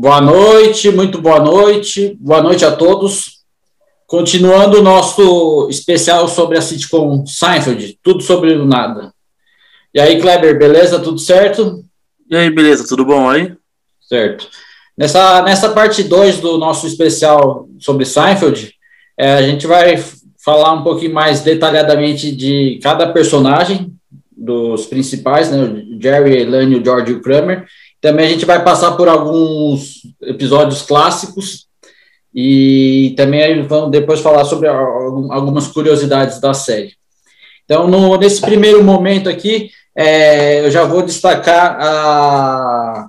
Boa noite, muito boa noite, boa noite a todos. Continuando o nosso especial sobre a sitcom Seinfeld, tudo sobre o nada. E aí, Kleber, beleza? Tudo certo? E aí, beleza? Tudo bom aí? Certo. Nessa, nessa parte 2 do nosso especial sobre Seinfeld, é, a gente vai falar um pouquinho mais detalhadamente de cada personagem, dos principais, né? O Jerry, Elaine, o George e o Kramer. Também a gente vai passar por alguns episódios clássicos e também vamos depois falar sobre algumas curiosidades da série. Então, no, nesse primeiro momento aqui, é, eu já vou destacar a,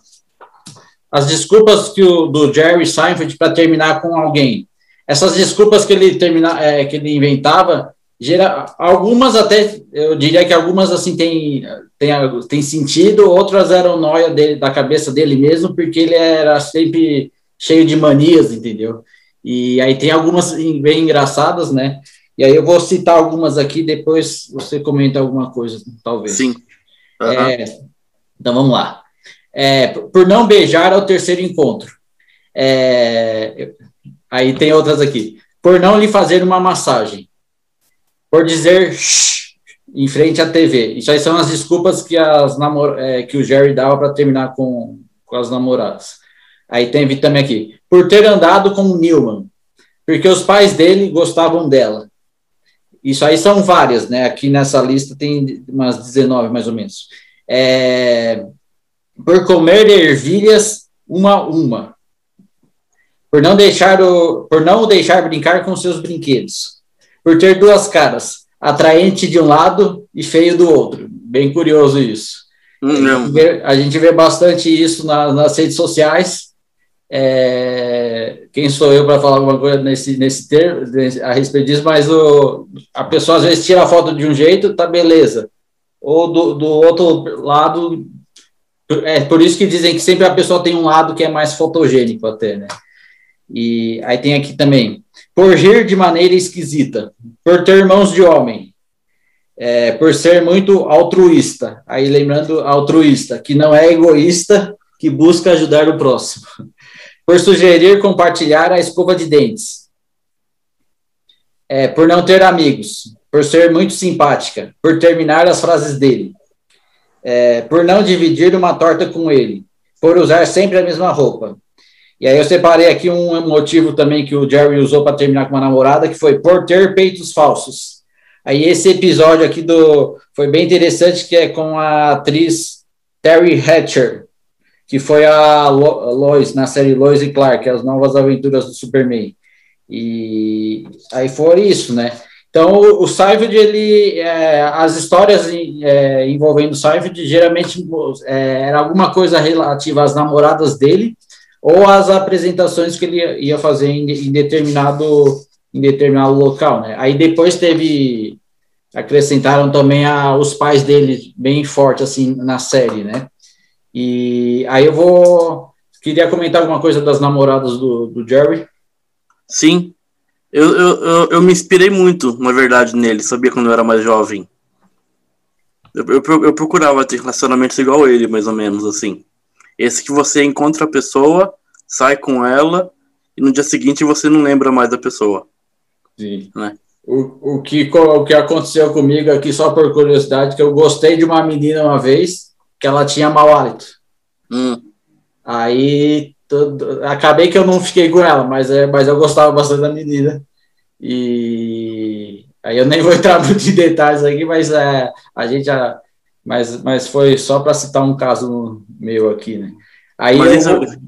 as desculpas que o, do Jerry Seinfeld para terminar com alguém. Essas desculpas que ele, termina, é, que ele inventava Gera, algumas até, eu diria que algumas assim tem, tem, tem sentido, outras eram noia dele, da cabeça dele mesmo, porque ele era sempre cheio de manias, entendeu? E aí tem algumas bem engraçadas, né? E aí eu vou citar algumas aqui, depois você comenta alguma coisa, talvez. Sim. Uhum. É, então vamos lá. É, por não beijar ao terceiro encontro. É, aí tem outras aqui. Por não lhe fazer uma massagem por dizer shh, em frente à TV. Isso aí são as desculpas que, as namor é, que o Jerry dava para terminar com, com as namoradas. Aí tem também aqui, por ter andado com o Newman, porque os pais dele gostavam dela. Isso aí são várias, né? Aqui nessa lista tem umas 19 mais ou menos. É, por comer ervilhas uma a uma. Por não deixar o, por não deixar brincar com seus brinquedos por ter duas caras, atraente de um lado e feio do outro. Bem curioso isso. Hum, a, gente vê, a, gente vê, bastante isso na, nas redes sociais. É, quem sou eu para falar alguma coisa nesse, nesse termo, a respeito disso, mas o, a pessoa às vezes tira a foto de um jeito, tá beleza. Ou do, do outro lado, é por isso que dizem que sempre a pessoa tem um lado que é mais fotogênico até, né? E aí tem aqui também, por de maneira esquisita, por ter mãos de homem, é, por ser muito altruísta. Aí lembrando, altruísta, que não é egoísta, que busca ajudar o próximo. Por sugerir compartilhar a escova de dentes. É, por não ter amigos, por ser muito simpática, por terminar as frases dele, é, por não dividir uma torta com ele, por usar sempre a mesma roupa, e aí eu separei aqui um motivo também que o Jerry usou para terminar com uma namorada, que foi por ter peitos falsos. Aí esse episódio aqui do foi bem interessante, que é com a atriz Terry Hatcher, que foi a Lois na série Lois e Clark, as novas aventuras do Superman. E aí foi isso, né? Então, o Seinfeld, ele, é, as histórias é, envolvendo o Seinfeld, geralmente é, era alguma coisa relativa às namoradas dele, ou as apresentações que ele ia fazer em, em determinado em determinado local, né? Aí depois teve acrescentaram também a, os pais dele bem forte assim na série, né? E aí eu vou queria comentar alguma coisa das namoradas do, do Jerry. Sim, eu, eu, eu, eu, me inspirei muito, na verdade, nele, sabia quando eu era mais jovem. Eu, eu, eu procurava ter relacionamentos igual ele, mais ou menos, assim. Esse que você encontra a pessoa, sai com ela, e no dia seguinte você não lembra mais da pessoa. Sim. Né? O, o, que, o que aconteceu comigo aqui, só por curiosidade, que eu gostei de uma menina uma vez, que ela tinha mau hálito. Hum. Aí tudo, acabei que eu não fiquei com ela, mas, é, mas eu gostava bastante da menina. E aí eu nem vou entrar muito em detalhes aqui, mas é, a gente já mas, mas foi só para citar um caso meu aqui, né? Aí mas eu, isso,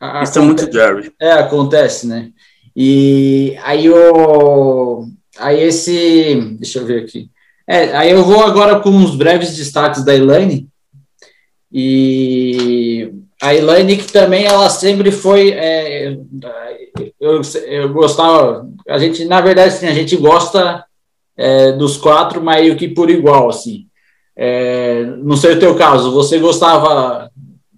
a, isso é muito Jerry. É, acontece, né? E aí o aí esse, deixa eu ver aqui. É, aí eu vou agora com uns breves destaques da Elaine. E a Elaine que também ela sempre foi é, eu, eu gostava, a gente na verdade assim, a gente gosta é, dos quatro meio que por igual assim. É, não sei o teu caso, você gostava,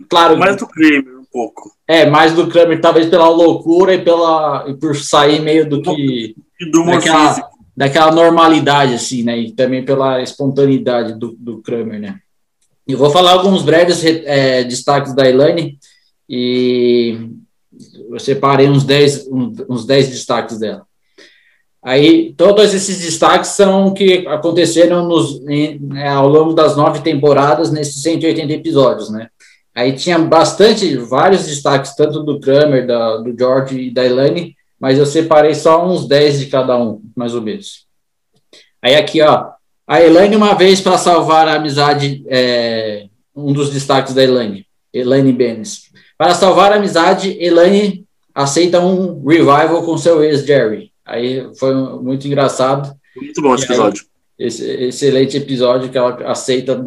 claro. Mais do Kramer, um pouco. É, mais do Kramer, talvez pela loucura e, pela, e por sair meio do que. Do daquela, daquela normalidade, assim, né? E também pela espontaneidade do, do Kramer, né? Eu vou falar alguns breves é, destaques da Elaine. E Eu separei uns 10, uns 10 destaques dela. Aí, todos esses destaques são que aconteceram nos, em, é, ao longo das nove temporadas, nesses 180 episódios, né? Aí tinha bastante, vários destaques, tanto do Kramer, da, do George e da Elaine, mas eu separei só uns 10 de cada um, mais ou menos. Aí aqui, ó, a Elaine, uma vez para salvar a amizade, é, um dos destaques da Elaine, Elaine Benes. Para salvar a amizade, Elaine aceita um revival com seu ex, Jerry. Aí foi muito engraçado. Muito bom esse episódio. Esse excelente episódio que ela aceita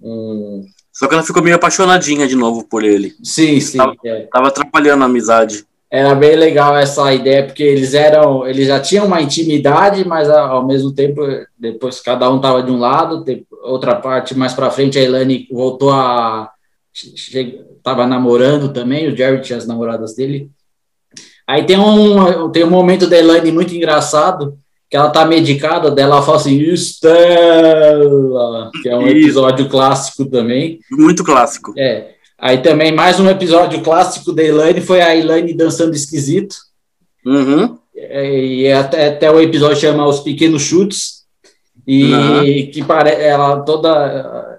um. Só que ela ficou meio apaixonadinha de novo por ele. Sim, sim. Tava, é. tava atrapalhando a amizade. Era bem legal essa ideia, porque eles eram, eles já tinham uma intimidade, mas ao mesmo tempo, depois cada um tava de um lado, outra parte mais para frente, a Elane voltou a estava namorando também, o Jerry tinha as namoradas dele, Aí tem um, tem um momento da Elaine muito engraçado, que ela tá medicada, dela fala assim, Estela, que é um episódio clássico também. Muito clássico. É. Aí também mais um episódio clássico da Elaine foi a Elaine dançando esquisito. Uhum. É, e até, até o episódio chama Os Pequenos Chutes. E uhum. que parece ela toda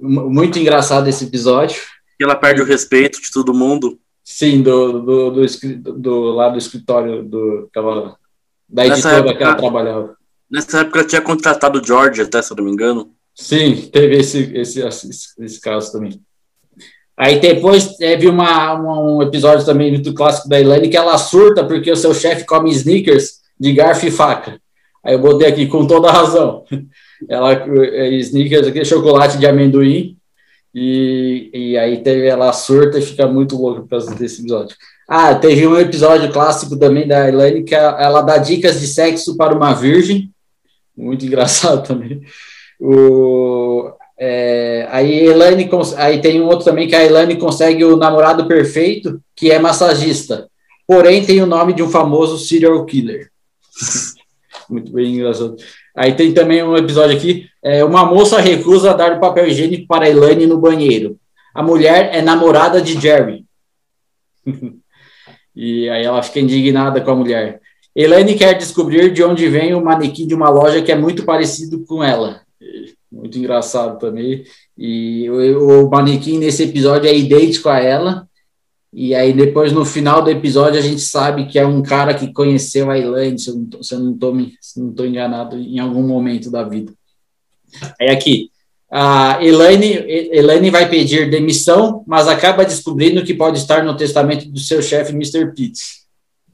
muito engraçado esse episódio. Ela perde o respeito de todo mundo. Sim, do, do, do, do, lá do escritório do, aquela, da editora época, que ela trabalhava. Nessa época ela tinha contratado o George, até se eu não me engano. Sim, teve esse, esse, esse, esse caso também. Aí depois teve uma, um episódio também do clássico da Elaine que ela surta porque o seu chefe come sneakers de garfo e faca. Aí eu botei aqui com toda razão. Ela, é, sneakers, aquele chocolate de amendoim, e, e aí teve ela surta e fica muito louca por causa desse episódio. Ah, teve um episódio clássico também da Elaine que ela dá dicas de sexo para uma virgem. Muito engraçado também. O, é, aí, Elaine, aí tem um outro também que a Elaine consegue o namorado perfeito, que é massagista. Porém, tem o nome de um famoso serial killer. Muito bem engraçado. Aí tem também um episódio aqui, é, uma moça recusa dar o papel higiênico para Elaine no banheiro. A mulher é namorada de Jerry. e aí ela fica indignada com a mulher. Elaine quer descobrir de onde vem o manequim de uma loja que é muito parecido com ela. Muito engraçado também. E o, o manequim nesse episódio é idêntico a ela. E aí, depois, no final do episódio, a gente sabe que é um cara que conheceu a Elaine, se eu não estou não tô, tô enganado, em algum momento da vida. Aí aqui, a Elaine, Elaine vai pedir demissão, mas acaba descobrindo que pode estar no testamento do seu chefe, Mr. Pitts,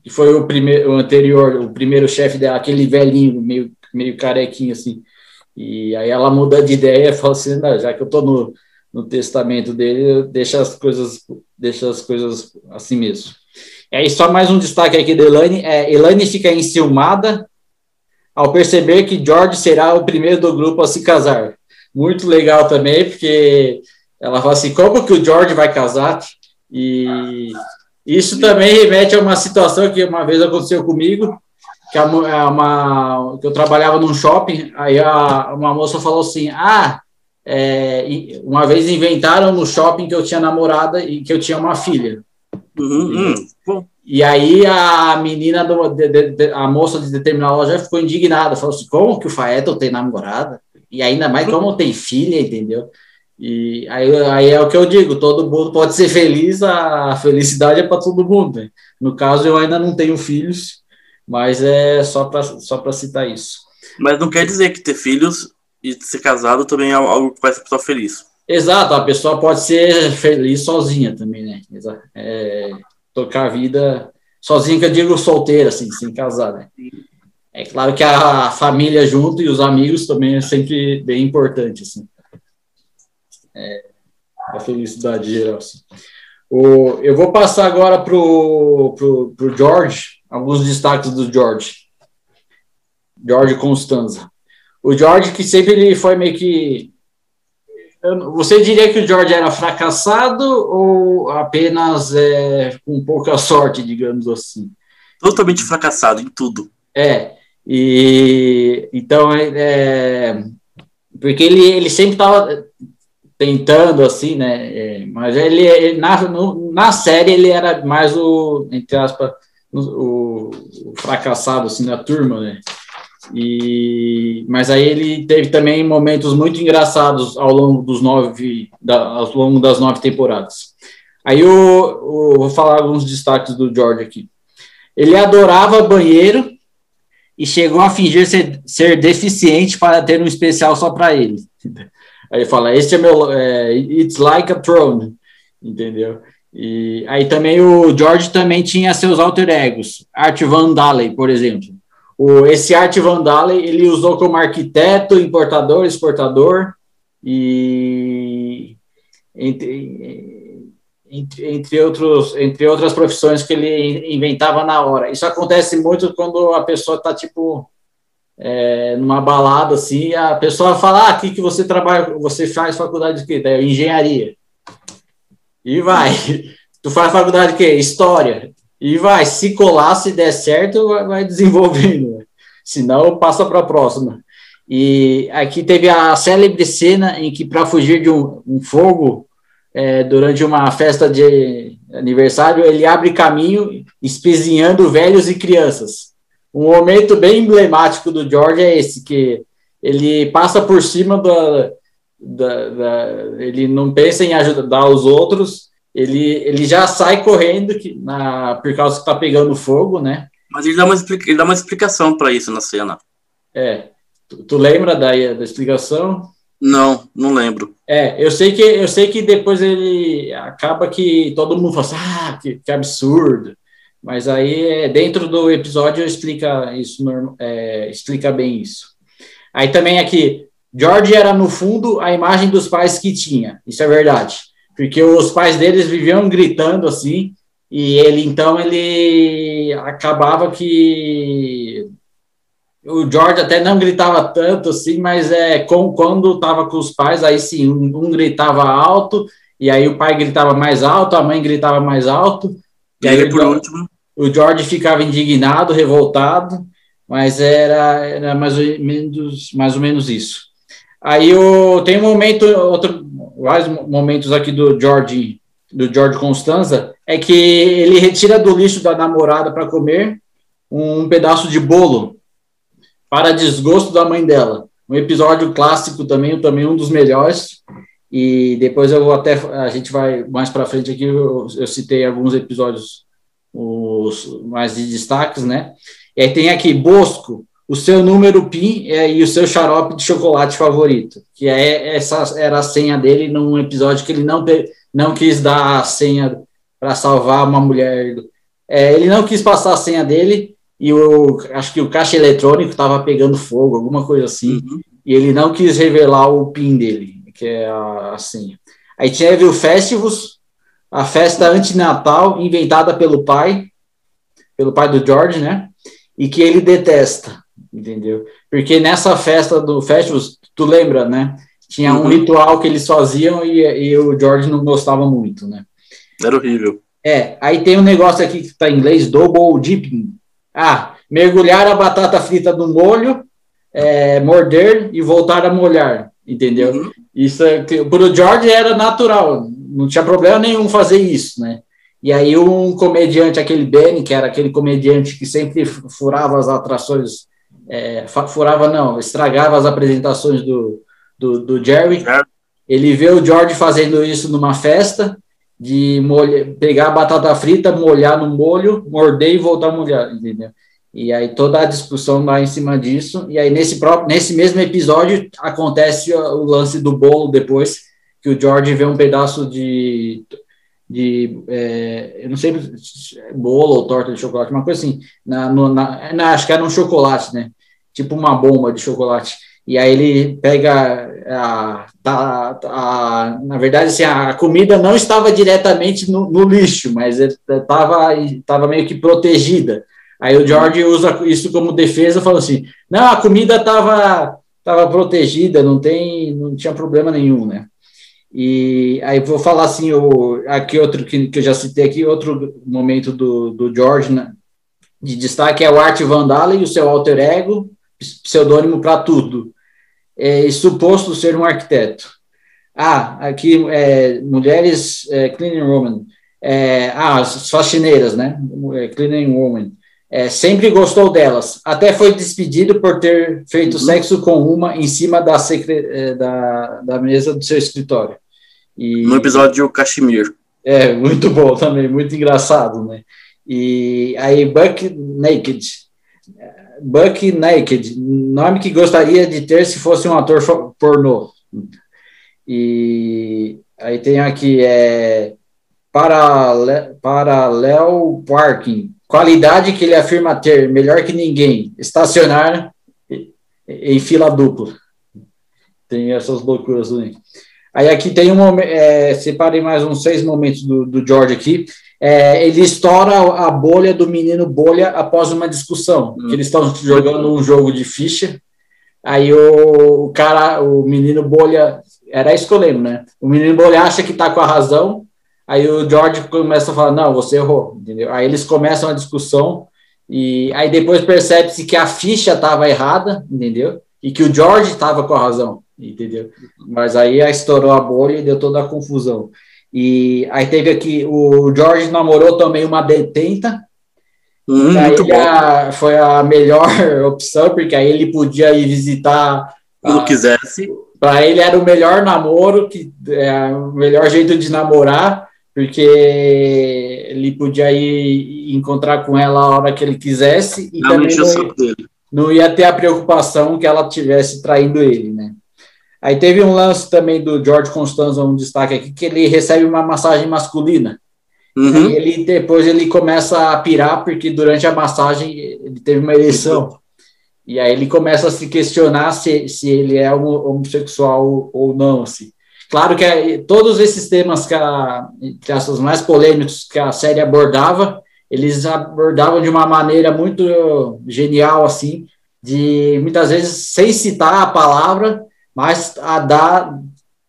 que foi o, primeiro, o anterior, o primeiro chefe dela, aquele velhinho, meio, meio carequinho assim. E aí ela muda de ideia e fala assim, já que eu estou no no testamento dele, deixa as coisas, deixa as coisas assim mesmo. E aí, só mais um destaque aqui da Elaine, é, Elaine fica enciumada ao perceber que George será o primeiro do grupo a se casar. Muito legal também, porque ela fala assim, como que o George vai casar? E isso também remete a uma situação que uma vez aconteceu comigo, que, a, uma, que eu trabalhava num shopping, aí a, uma moça falou assim, ah, é, uma vez inventaram no shopping que eu tinha namorada e que eu tinha uma filha. Uhum, uhum. E aí a menina, do, de, de, a moça de determinada loja ficou indignada, falou assim, como que o Faeto tem namorada? E ainda mais como tem filha, entendeu? E aí, aí é o que eu digo, todo mundo pode ser feliz, a felicidade é para todo mundo. Né? No caso, eu ainda não tenho filhos, mas é só para só citar isso. Mas não quer dizer que ter filhos e ser casado também é algo que faz a pessoa feliz. Exato, a pessoa pode ser feliz sozinha também, né? É, tocar a vida sozinha, que eu digo solteira, assim, sem casar, né? É claro que a família junto e os amigos também é sempre bem importante, assim. É, a felicidade geral, assim. O, eu vou passar agora para o George, alguns destaques do George. George Constanza. O George, que sempre ele foi meio que. Você diria que o George era fracassado ou apenas é, com pouca sorte, digamos assim? Totalmente fracassado em tudo. É. E então é, porque ele, ele sempre estava tentando assim, né? É, mas ele, ele na, no, na série ele era mais o entre aspas o, o fracassado assim da turma, né? E, mas aí ele teve também momentos muito engraçados ao longo dos nove, da, ao longo das nove temporadas. Aí eu, eu, vou falar alguns destaques do George aqui. Ele adorava banheiro e chegou a fingir ser, ser deficiente para ter um especial só para ele. Aí ele fala, este é meu, é, it's like a throne, entendeu? E aí também o George também tinha seus alter egos, Art Van Dalen, por exemplo. O, esse Art Van Dalen ele usou como arquiteto, importador, exportador e entre, entre, entre, outros, entre outras profissões que ele inventava na hora. Isso acontece muito quando a pessoa está tipo é, numa balada assim, a pessoa fala, ah, aqui que você trabalha, você faz faculdade de quê? Engenharia. E vai. Tu faz faculdade de quê? História. E vai. Se colar, se der certo, vai desenvolvendo. Né? Se não, passa para a próxima. E aqui teve a célebre cena em que, para fugir de um, um fogo, é, durante uma festa de aniversário, ele abre caminho espezinhando velhos e crianças. Um momento bem emblemático do George é esse, que ele passa por cima da, da, da ele não pensa em ajudar os outros, ele, ele já sai correndo que, na, por causa que está pegando fogo, né? Mas ele dá uma, ele dá uma explicação para isso na cena. É. Tu, tu, lembra da, da explicação? Não, não lembro. É, eu sei que eu sei que depois ele acaba que todo mundo fala assim, ah, que, que absurdo. Mas aí é, dentro do episódio explica isso, é, explica bem isso. Aí também aqui, George era no fundo a imagem dos pais que tinha. Isso é verdade porque os pais deles viviam gritando assim, e ele então ele acabava que o George até não gritava tanto assim, mas é com, quando estava com os pais, aí sim, um, um, gritava alto, e aí o pai gritava mais alto, a mãe gritava mais alto, e, e aí por o, último o George ficava indignado, revoltado, mas era, era mais, ou menos, mais ou menos isso. Aí o, tem um momento, outro, vários momentos aqui do George, do George Constanza, é que ele retira do lixo da namorada para comer um pedaço de bolo para desgosto da mãe dela. Um episódio clássico também, também um dos melhores. E depois eu vou até a gente vai mais para frente aqui. Eu, eu, citei alguns episódios os mais de destaques, né? E aí tem aqui Bosco, o seu número PIN é, e o seu xarope de chocolate favorito, que é essa era a senha dele num episódio que ele não, não quis dar a senha para salvar uma mulher. É, ele não quis passar a senha dele e o, acho que o caixa eletrônico estava pegando fogo, alguma coisa assim, uhum. e ele não quis revelar o PIN dele, que é a, a senha. Aí teve o Festivus, a festa antinatal inventada pelo pai, pelo pai do George, né? E que ele detesta entendeu? Porque nessa festa do Festivus, tu lembra, né? Tinha um uhum. ritual que eles faziam e, e, o George não gostava muito, né? Era horrível. É, aí tem um negócio aqui que está em inglês, double dipping. Ah, mergulhar a batata frita no molho, é, morder e voltar a molhar, entendeu? Uhum. Isso é, para o George era natural, não tinha problema nenhum fazer isso, né? E aí um comediante, aquele Benny, que era aquele comediante que sempre furava as atrações é, furava não, estragava as apresentações do, do, do Jerry. É. Ele vê o George fazendo isso numa festa, de molha, pegar a batata frita, molhar no molho, morder e voltar a molhar, entendeu? E aí toda a discussão lá em cima disso. E aí nesse próprio, nesse mesmo episódio acontece o lance do bolo depois que o George vê um pedaço de de é, eu não sei bolo ou torta de chocolate, uma coisa assim, na, no, na, na, acho que era um chocolate, né? Tipo uma bomba de chocolate. E aí ele pega a, a, a, na verdade, assim, a comida não estava diretamente no, no lixo, mas estava estava meio que protegida. Aí o George usa isso como defesa, falou assim: não, a comida estava tava protegida, não tem, não tinha problema nenhum, né? E aí vou falar assim, o, aqui outro que, que eu já citei aqui, outro momento do, do George né, de destaque é o Art Vandala e o seu alter ego, pseudônimo para tudo, é, suposto ser um arquiteto. Ah, aqui, é, mulheres é, cleaning woman. É, ah, as faxineiras, né? É, cleaning woman. É, sempre gostou delas. Até foi despedido por ter feito uhum. sexo com uma em cima da, secre, da, da mesa do seu escritório. E, no episódio Kashmir. É, muito bom também, muito engraçado, né? E aí, Buck Naked. Buck Naked, nome que gostaria de ter se fosse um ator pornô. E aí tem aqui, é, paralel, parking, qualidade que ele afirma ter, melhor que ninguém, estacionar em fila dupla. Tem essas loucuras também. Aí aqui tem um é, separei mais uns seis momentos do, do George aqui. É, ele estoura a bolha do menino bolha após uma discussão. Hum. eles estão jogando um jogo de ficha. Aí o, o, cara, o menino bolha, era isso que eu lembro, né? O menino bolha acha que tá com a razão. Aí o George começa a falar: Não, você errou, entendeu? Aí eles começam a discussão. E aí depois percebe-se que a ficha estava errada, entendeu? E que o George estava com a razão entendeu? Mas aí estourou a bolha e deu toda a confusão. E aí teve aqui, o George namorou também uma detenta, hum, aí a, foi a melhor opção, porque aí ele podia ir visitar. Quando quisesse. Para ele era o melhor namoro, que é o melhor jeito de namorar, porque ele podia ir encontrar com ela a hora que ele quisesse e não também não ia, não ia ter a preocupação que ela tivesse traindo ele, né? Aí teve um lance também do George Constanza, um destaque aqui, que ele recebe uma massagem masculina. Uhum. E ele depois ele começa a pirar, porque durante a massagem ele teve uma ereção. E aí ele começa a se questionar se, se ele é homossexual ou não. Assim. Claro que é, todos esses temas que, a, que essas mais polêmicos que a série abordava, eles abordavam de uma maneira muito genial, assim, de muitas vezes sem citar a palavra, mas a dar,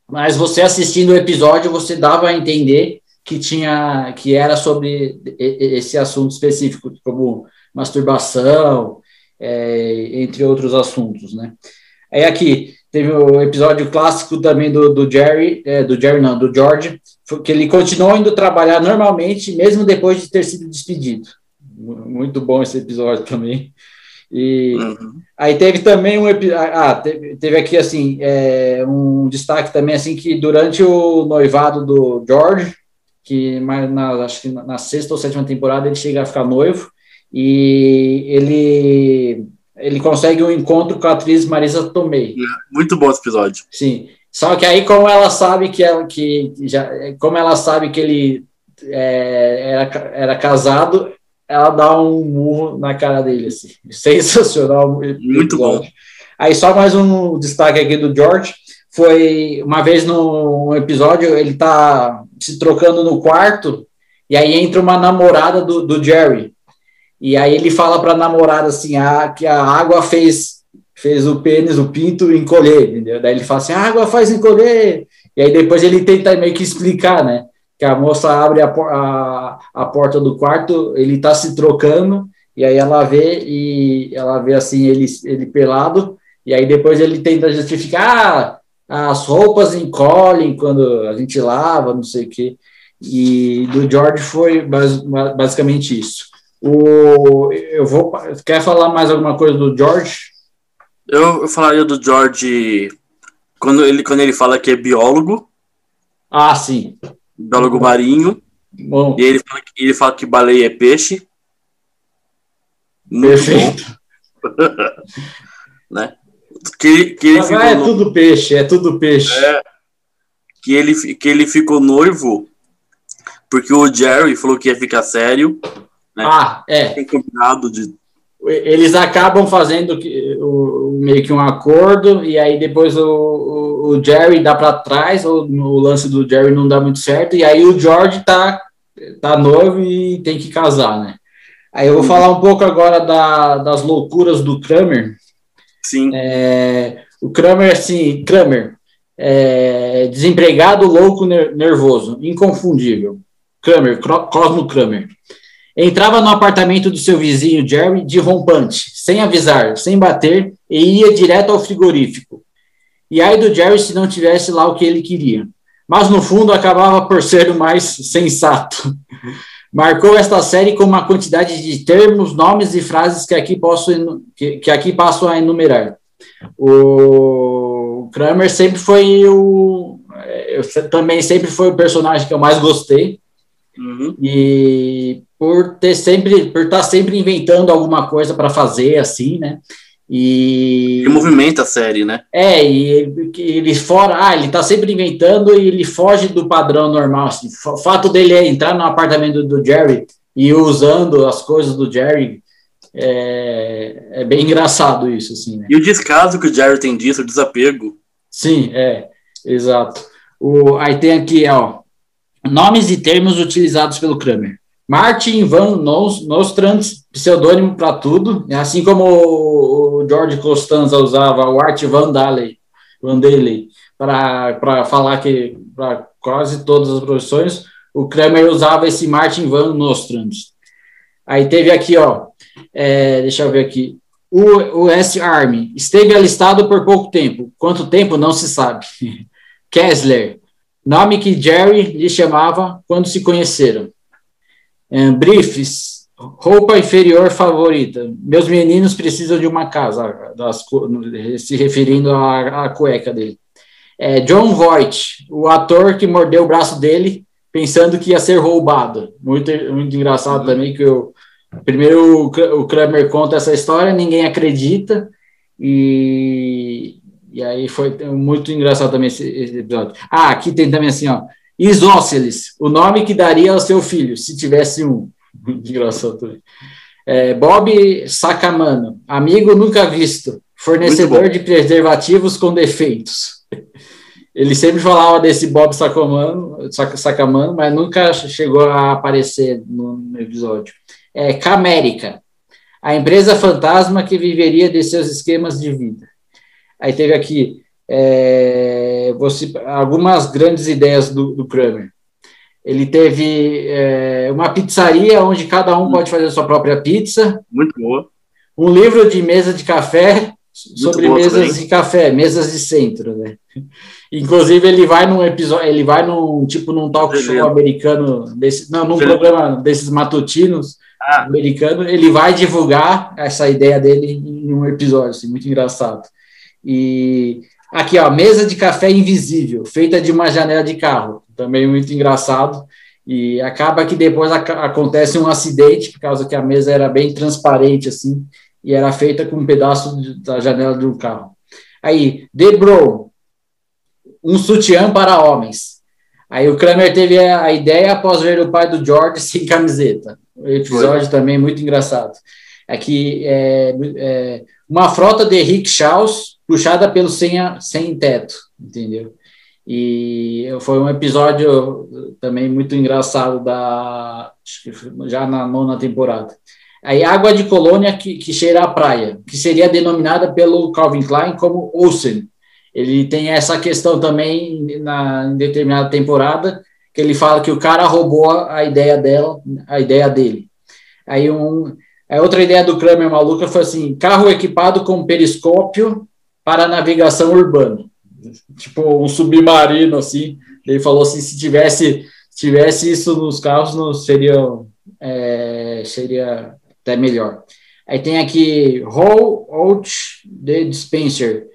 mas você assistindo o episódio você dava a entender que tinha que era sobre esse assunto específico como masturbação é, entre outros assuntos né? Aí aqui teve o episódio clássico também do, do Jerry é, do Jerry não do George que ele continuou indo trabalhar normalmente mesmo depois de ter sido despedido. Muito bom esse episódio também e uhum. aí teve também um ah, teve, teve aqui assim é, um destaque também assim que durante o noivado do George, que mais na, acho que na sexta ou sétima temporada ele chega a ficar noivo e ele ele consegue um encontro com a atriz Marisa Tomei. Muito bom esse episódio. Sim. Só que aí como ela sabe que ela que já como ela sabe que ele é, era, era casado, ela dá um murro na cara dele, assim. Sensacional. Muito bom. Aí só mais um destaque aqui do George. Foi uma vez no episódio, ele tá se trocando no quarto, e aí entra uma namorada do, do Jerry. E aí ele fala para a namorada assim, ah, que a água fez fez o pênis, o pinto encolher, entendeu? Daí ele fala assim, a água faz encolher. E aí depois ele tenta meio que explicar, né? Que a moça abre a, a, a porta do quarto, ele está se trocando, e aí ela vê e ela vê assim ele, ele pelado, e aí depois ele tenta justificar ah, as roupas encolhem quando a gente lava, não sei o quê. E do George foi basicamente isso. O, eu vou. Quer falar mais alguma coisa do George? Eu, eu falaria do George quando ele, quando ele fala que é biólogo. Ah, sim biólogo marinho. Bom. E ele fala, que, ele fala que baleia é peixe. Perfeito. né? Que, que ele ah, é no... tudo peixe, é tudo peixe. É, que, ele, que ele ficou noivo porque o Jerry falou que ia ficar sério. Né? Ah, é. Tem combinado de. Eles acabam fazendo o, meio que um acordo, e aí depois o, o Jerry dá para trás, ou no lance do Jerry não dá muito certo, e aí o George tá, tá noivo e tem que casar, né? Aí eu vou falar um pouco agora da, das loucuras do Kramer. Sim. É, o Kramer, assim, Kramer, é, desempregado, louco, nervoso, inconfundível. Kramer, Cosmo Kramer. Entrava no apartamento do seu vizinho Jerry de rompante, sem avisar, sem bater, e ia direto ao frigorífico E aí do Jerry se não tivesse lá o que ele queria. Mas no fundo acabava por ser o mais sensato. Marcou esta série com uma quantidade de termos, nomes e frases que aqui posso que, que aqui passo a enumerar. O Kramer sempre foi o eu também sempre foi o personagem que eu mais gostei. Uhum. E por ter sempre, por estar sempre inventando alguma coisa para fazer assim, né? E movimenta a série, né? É, e ele, ele fora, ah, ele tá sempre inventando e ele foge do padrão normal. Assim. O fato dele é entrar no apartamento do Jerry e usando as coisas do Jerry é, é bem engraçado isso, assim, né? E o descaso que o Jerry tem disso, o desapego. Sim, é, exato. O, aí tem aqui, ó, nomes e termos utilizados pelo Kramer. Martin Van Nostrand, pseudônimo para tudo, assim como o George Costanza usava o Art Van Daley, Van para falar que para quase todas as profissões, o Kramer usava esse Martin Van Nostrand. Aí teve aqui, ó, é, deixa eu ver aqui, o, o S-Army esteve alistado por pouco tempo. Quanto tempo não se sabe. Kessler, nome que Jerry lhe chamava quando se conheceram. Um, briefs, roupa inferior favorita. Meus meninos precisam de uma casa, das, se referindo à, à cueca dele. É, John Voight, o ator que mordeu o braço dele, pensando que ia ser roubado. Muito, muito engraçado também que o primeiro o Kramer conta essa história, ninguém acredita e, e aí foi muito engraçado também esse, esse episódio. Ah, aqui tem também assim, ó, Isósceles, o nome que daria ao seu filho, se tivesse um. Engraçado também. É, Bob Sacamano, amigo nunca visto, fornecedor de preservativos com defeitos. Ele sempre falava desse Bob Sacamano, Sacamano mas nunca chegou a aparecer no, episódio. É, Camérica, a empresa fantasma que viveria de seus esquemas de vida. Aí teve aqui é, você, algumas grandes ideias do, do Kramer. Ele teve é, uma pizzaria onde cada um pode fazer a sua própria pizza. Muito boa. Um livro de mesa de café sobre mesas também. de café, mesas de centro, né? Inclusive ele vai num episódio, ele vai num tipo num talk show americano desse, não, num programa desses matutinos ah. americano, ele vai divulgar essa ideia dele em um episódio, assim, muito engraçado. E Aqui, ó, mesa de café invisível, feita de uma janela de carro, também muito engraçado. E acaba que depois acontece um acidente, por causa que a mesa era bem transparente, assim, e era feita com um pedaço de, da janela de um carro. Aí, Debro, um sutiã para homens. Aí o Kramer teve a ideia após ver o pai do George sem camiseta. O episódio Foi. também muito engraçado. Aqui é, é uma frota de rickshaws puxada pelo sem, sem teto, entendeu? E foi um episódio também muito engraçado da já na nona temporada. Aí água de colônia que, que cheira à praia, que seria denominada pelo Calvin Klein como Ocean. Ele tem essa questão também na em determinada temporada que ele fala que o cara roubou a ideia dela, a ideia dele. Aí um a outra ideia do Kramer maluca foi assim: carro equipado com periscópio para navegação urbana. Tipo um submarino, assim. Ele falou assim: se tivesse, tivesse isso nos carros, não seria, é, seria até melhor. Aí tem aqui Roll Out the Dispenser,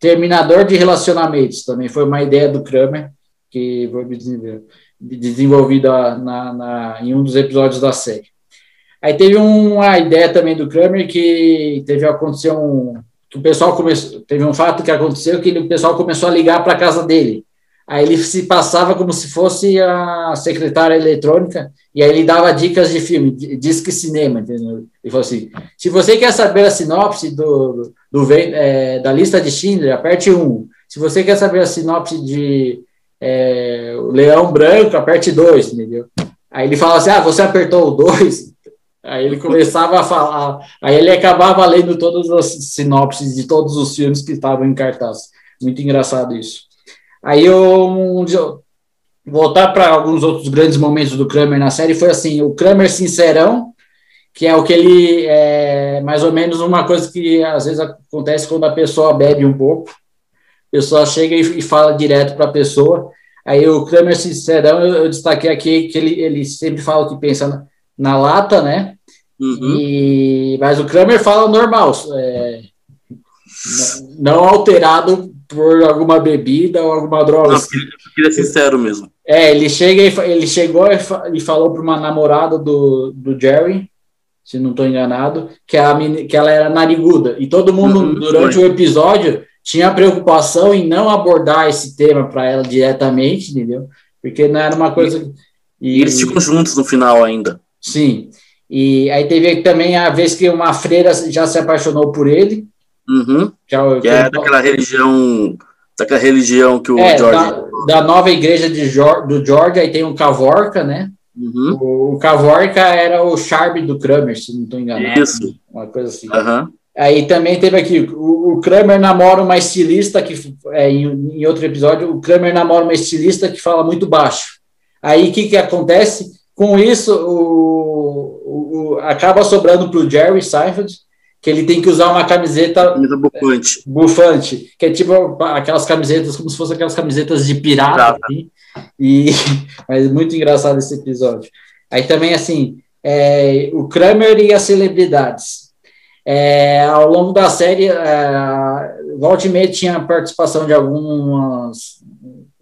terminador de relacionamentos. Também foi uma ideia do Kramer, que foi desenvolvida na, na, em um dos episódios da série. Aí teve uma ideia também do Kramer que teve acontecer um o pessoal começou, teve um fato que aconteceu que o pessoal começou a ligar para a casa dele. Aí ele se passava como se fosse a secretária eletrônica e aí ele dava dicas de filme, disque cinema, entendeu? Ele falou assim: se você quer saber a sinopse do, do, é, da lista de Schindler, aperte um. Se você quer saber a sinopse de é, Leão Branco, aperte dois, entendeu? Aí ele fala assim: ah, você apertou o dois, Aí ele começava a falar, aí ele acabava lendo todas as sinopses de todos os filmes que estavam em cartaz. Muito engraçado isso. Aí eu, um voltar para alguns outros grandes momentos do Kramer na série foi assim, o Kramer sincerão, que é o que ele é mais ou menos uma coisa que às vezes acontece quando a pessoa bebe um pouco. pessoa chega e, e fala direto para a pessoa. Aí o Kramer Sincerão, eu, eu, destaquei aqui que ele, ele sempre fala o que pensa na, lata, né? Uhum. E, mas o Kramer fala normal, é, não alterado por alguma bebida ou alguma droga. Não, ele é sincero mesmo. É, ele chega e ele chegou e falou para uma namorada do, do Jerry, se não estou enganado, que, a, que ela era nariguda. E todo mundo, uhum, durante foi. o episódio, tinha preocupação em não abordar esse tema para ela diretamente, entendeu? Porque não era uma coisa. E, e eles ficam juntos no final ainda. Sim. E aí teve também a vez que uma freira já se apaixonou por ele. Uhum. Já, que é daquela religião. Daquela religião que o é, George. Da, da, nova igreja de, do George, aí tem um Cavorca, né? Uhum. O, o Cavorca era o Charme do Kramer, se não estou enganado. Isso. Uma coisa assim. Uhum. Aí também teve aqui, o, o Kramer namora uma estilista que, é, em, em, outro episódio, o Kramer namora uma estilista que fala muito baixo. Aí o que, que acontece? Com isso, o, o, o acaba sobrando para o Jerry Seinfeld, que ele tem que usar uma camiseta bufante. bufante, que é tipo aquelas camisetas, como se fossem aquelas camisetas de pirata. Assim, e, mas muito engraçado esse episódio. Aí também, assim, é, o Kramer e as celebridades. É, ao longo da série, é, Walt e tinha participação de algumas.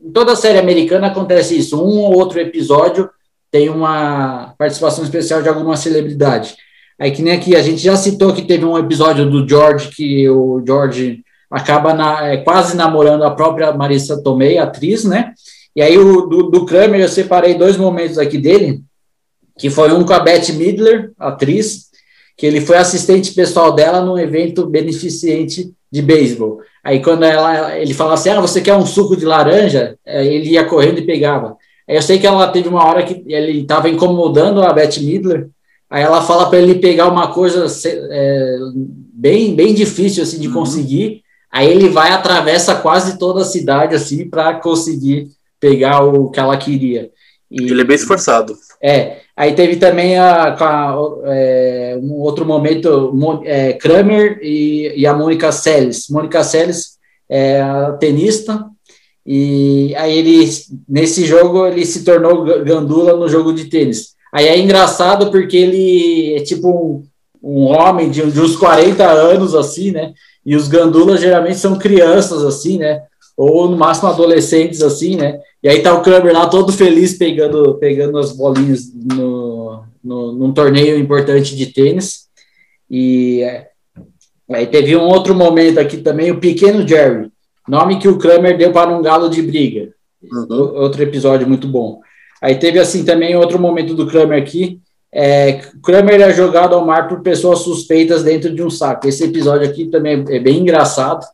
Em toda a série americana acontece isso. Um ou outro episódio tem uma participação especial de alguma celebridade. Aí que nem aqui, a gente já citou que teve um episódio do George que o George acaba na, é, quase namorando a própria Marissa Tomei, atriz, né? E aí o do, do Kramer eu separei dois momentos aqui dele, que foi um com a Beth Midler, atriz, que ele foi assistente pessoal dela num evento beneficente de beisebol. Aí quando ela, ele falava assim, ah, você quer um suco de laranja? Ele ia correndo e pegava. Eu sei que ela teve uma hora que ele estava incomodando a Beth Midler, aí ela fala para ele pegar uma coisa é, bem, bem difícil assim de uhum. conseguir, aí ele vai atravessa quase toda a cidade assim para conseguir pegar o que ela queria. E, ele é bem esforçado. É, Aí teve também a, a é, um outro momento, é, Kramer e, e, a Mônica Seles. Mônica Seles é a tenista, e aí ele, nesse jogo, ele se tornou gandula no jogo de tênis. Aí é engraçado porque ele é tipo um, um homem de, de uns 40 anos, assim, né? E os gandulas geralmente são crianças, assim, né? Ou no máximo adolescentes, assim, né? E aí tá o Kramer lá todo feliz pegando, pegando as bolinhas no, no, num torneio importante de tênis. E é, aí teve um outro momento aqui também, o Pequeno Jerry, nome que o Kramer deu para um galo de briga. Uhum. Outro episódio muito bom. Aí teve assim também outro momento do Kramer aqui. É, Kramer é jogado ao mar por pessoas suspeitas dentro de um saco. Esse episódio aqui também é bem engraçado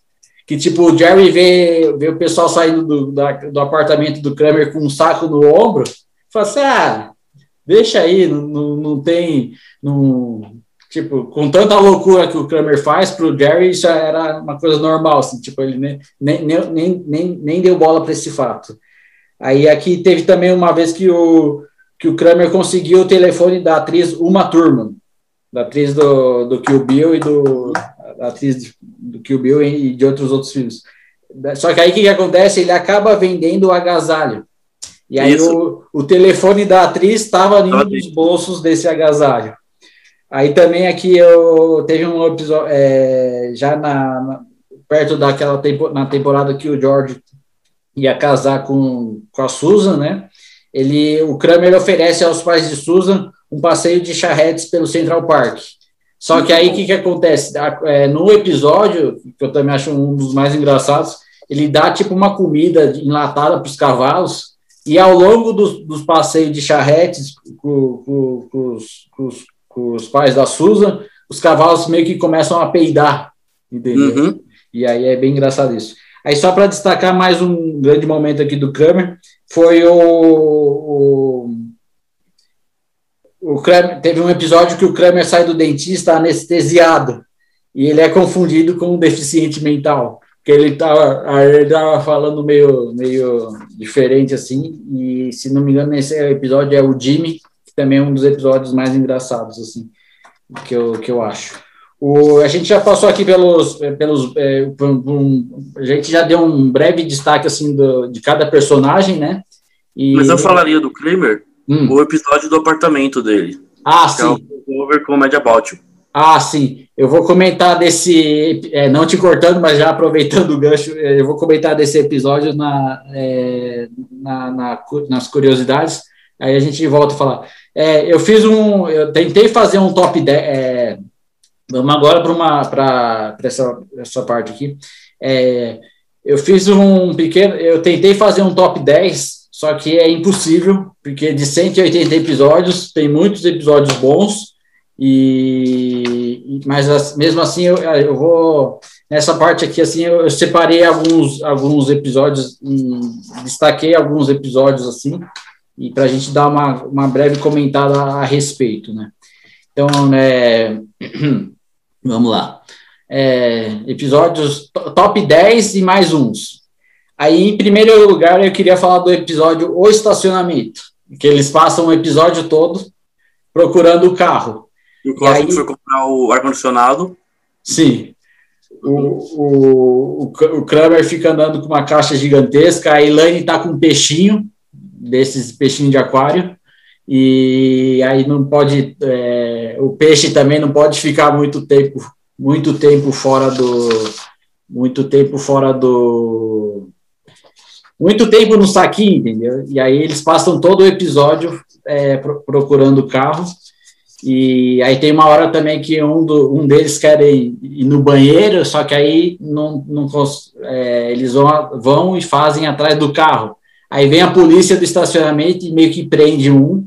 que tipo, o Jerry vê, vê o pessoal saindo do, da, do apartamento do Kramer com um saco no ombro, fala assim, ah, deixa aí, não, não, não tem, não, tipo, com tanta loucura que o Kramer faz para o Jerry, isso era uma coisa normal, assim, tipo, ele nem, nem, nem, nem, nem deu bola para esse fato. Aí aqui teve também uma vez que o, que o Kramer conseguiu o telefone da atriz Uma Turma, da atriz do, do Kill Bill e do atriz do Kill Bill e de outros outros filmes. Só que aí o que, que acontece? Ele acaba vendendo o agasalho. E aí o, o telefone da atriz estava em um dos bolsos desse agasalho. Aí também aqui eu teve um episódio é, já na, na, perto daquela tempo, na temporada que o George ia casar com, com a Susan, né? Ele, o Kramer oferece aos pais de Susan um passeio de charretes pelo Central Park. Só que aí o que, que acontece? É, no episódio, que eu também acho um dos mais engraçados, ele dá tipo uma comida enlatada para os cavalos, e ao longo dos, dos passeios de charretes com, com, com, os, os, com, os, pais da Susan, os cavalos meio que começam a peidar, entendeu? Uhum. E aí é bem engraçado isso. Aí só para destacar mais um grande momento aqui do Kramer, foi o, o o Kramer, teve um episódio que o Kramer sai do dentista anestesiado e ele é confundido com um deficiente mental, porque ele estava ele tava falando meio, meio diferente assim, e se não me engano, esse episódio é o Jimmy, que também é um dos episódios mais engraçados, assim, que eu, que eu acho. O, a gente já passou aqui pelos. pelos é, um, a gente já deu um breve destaque assim, do, de cada personagem, né? E... Mas eu falaria do Kramer hum. o episódio do apartamento dele. Ah, sim. É o Over Comedy About You. Ah, sim. Eu vou comentar desse. É, não te cortando, mas já aproveitando o gancho, é, eu vou comentar desse episódio na, é, na, na, nas curiosidades. Aí a gente volta a falar. É, eu fiz um. Eu tentei fazer um top 10. É, vamos agora para essa, essa parte aqui. É, eu fiz um pequeno. Eu tentei fazer um top 10, só que é impossível, porque de 180 episódios, tem muitos episódios bons. E, mas mesmo assim eu, eu vou nessa parte aqui assim eu, eu separei alguns alguns episódios e destaquei alguns episódios assim e para a gente dar uma, uma breve comentada a respeito, né? Então, é, vamos lá. É, episódios top 10 e mais uns. Aí, em primeiro lugar, eu queria falar do episódio O Estacionamento, que eles passam o episódio todo procurando o carro. E o Cláudio foi comprar o ar-condicionado. Sim. O, o, o, o Kramer fica andando com uma caixa gigantesca, a Elaine está com um peixinho, desses peixinhos de aquário, e aí não pode, é, o peixe também não pode ficar muito tempo, muito tempo fora do, muito tempo fora do, muito tempo no saquinho, entendeu? E aí eles passam todo o episódio é, procurando o carro, e aí tem uma hora também que um, do, um deles quer ir, ir no banheiro, só que aí não, não é, eles vão, vão e fazem atrás do carro. Aí vem a polícia do estacionamento e meio que prende um,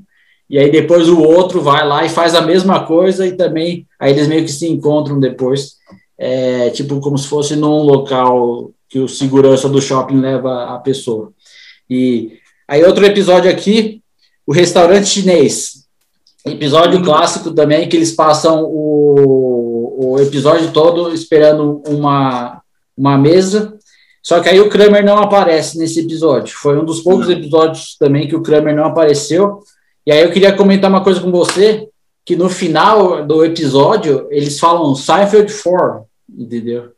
e aí depois o outro vai lá e faz a mesma coisa e também, aí eles meio que se encontram depois, é, tipo como se fosse num local que o segurança do shopping leva a pessoa. E aí outro episódio aqui, o restaurante chinês, episódio uhum. clássico também, que eles passam o, o episódio todo esperando uma, uma mesa só que aí o Kramer não aparece nesse episódio. Foi um dos poucos episódios também que o Kramer não apareceu. E aí eu queria comentar uma coisa com você, que no final do episódio eles falam Seinfeld 4, entendeu?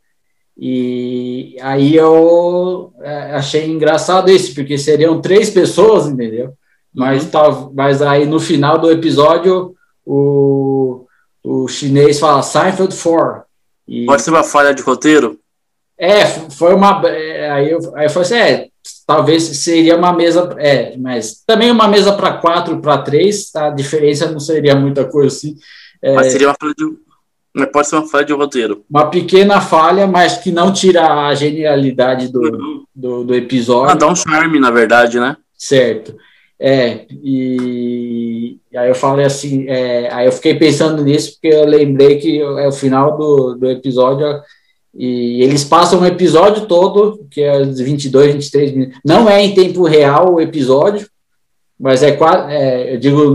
E aí eu é, achei engraçado isso, porque seriam três pessoas, entendeu? Mas, tá, mas aí no final do episódio o, o chinês fala Seinfeld 4. E... Pode ser uma falha de roteiro? É, foi uma. É, aí eu, aí eu falei assim: é, talvez seria uma mesa. É, mas também uma mesa para quatro, para três, tá? a diferença não seria muita coisa assim. É, mas seria uma falha de. Mas pode ser uma falha de roteiro. Uma pequena falha, mas que não tira a genialidade do, uhum. do, do, episódio. Ah, dá um charme, na verdade, né? Certo. É, e, e aí eu falei assim, é, aí eu fiquei pensando nisso, porque eu lembrei que é o final do, do episódio e eles passam o episódio todo, que é 22, 23 minutos. Não é em tempo real o episódio, mas é é, eu digo,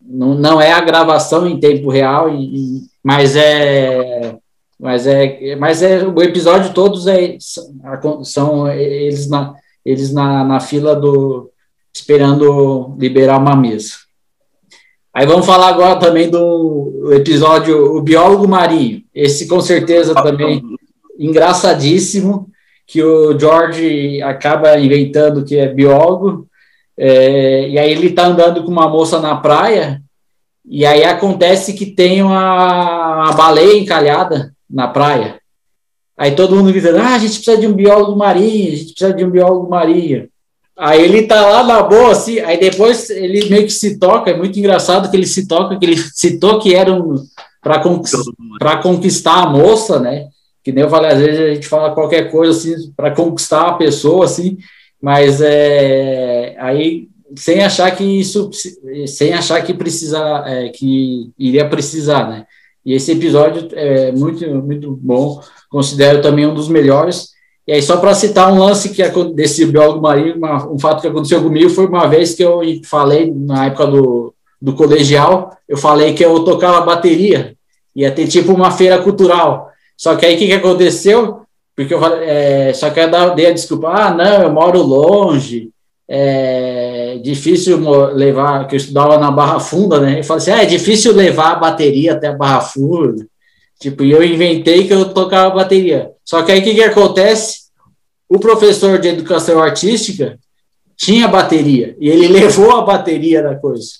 não, não é a gravação em tempo real, e, mas é, mas é, mas é o episódio todos é, são eles na, eles na, na fila do esperando liberar uma mesa. Aí vamos falar agora também do episódio O Biólogo Marinho. Esse com certeza também engraçadíssimo, que o George acaba inventando que é biólogo, é, e aí ele está andando com uma moça na praia, e aí acontece que tem uma, uma baleia encalhada na praia. Aí todo mundo dizendo, ah, a gente precisa de um biólogo marinho, a gente precisa de um biólogo marinho. Aí ele tá lá na boa, assim, aí depois ele meio que se toca, é muito engraçado que ele se toca, que ele citou que era um para conquistar, conquistar a moça, né? Que nem eu falei, às vezes a gente fala qualquer coisa assim para conquistar a pessoa, assim, mas é aí sem achar que isso, sem achar que precisa, é, que iria precisar, né? E esse episódio é muito, muito bom, considero também um dos melhores. E aí, só para citar um lance que desse biólogo marinho, uma, um fato que aconteceu comigo foi uma vez que eu falei, na época do, do colegial, eu falei que eu tocava bateria, ia ter tipo uma feira cultural. Só que aí o que, que aconteceu? Porque eu falei, é, só que eu dei a desculpa, ah, não, eu moro longe, é difícil levar, que eu estudava na Barra Funda, né? Eu falei assim, ah, é difícil levar a bateria até a Barra Funda. Tipo, eu inventei que eu tocava bateria. Só que aí o que, que acontece? O professor de educação artística tinha bateria e ele levou a bateria da coisa.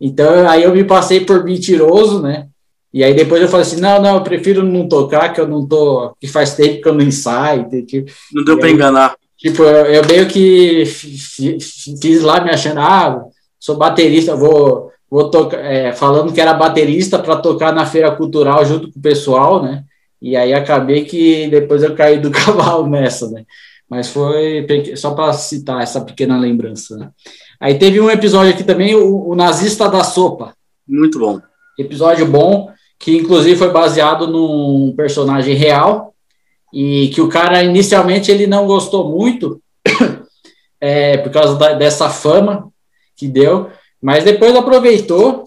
Então aí eu me passei por mentiroso, né? E aí depois eu falei assim, não, não, eu prefiro não tocar, que eu não tô, que faz tempo que eu não ensaio. Tipo, não deu para enganar. Tipo, eu, eu meio que fiz lá me achando, ah, sou baterista, vou, vou tocar, é, falando que era baterista para tocar na feira cultural junto com o pessoal, né? E aí acabei que depois eu caí do cavalo nessa, né? Mas foi só para citar essa pequena lembrança. Né? Aí teve um episódio aqui também, o, o Nazista da Sopa. Muito bom. Episódio bom, que inclusive foi baseado num personagem real, e que o cara inicialmente ele não gostou muito, é, por causa da, dessa fama que deu, mas depois aproveitou,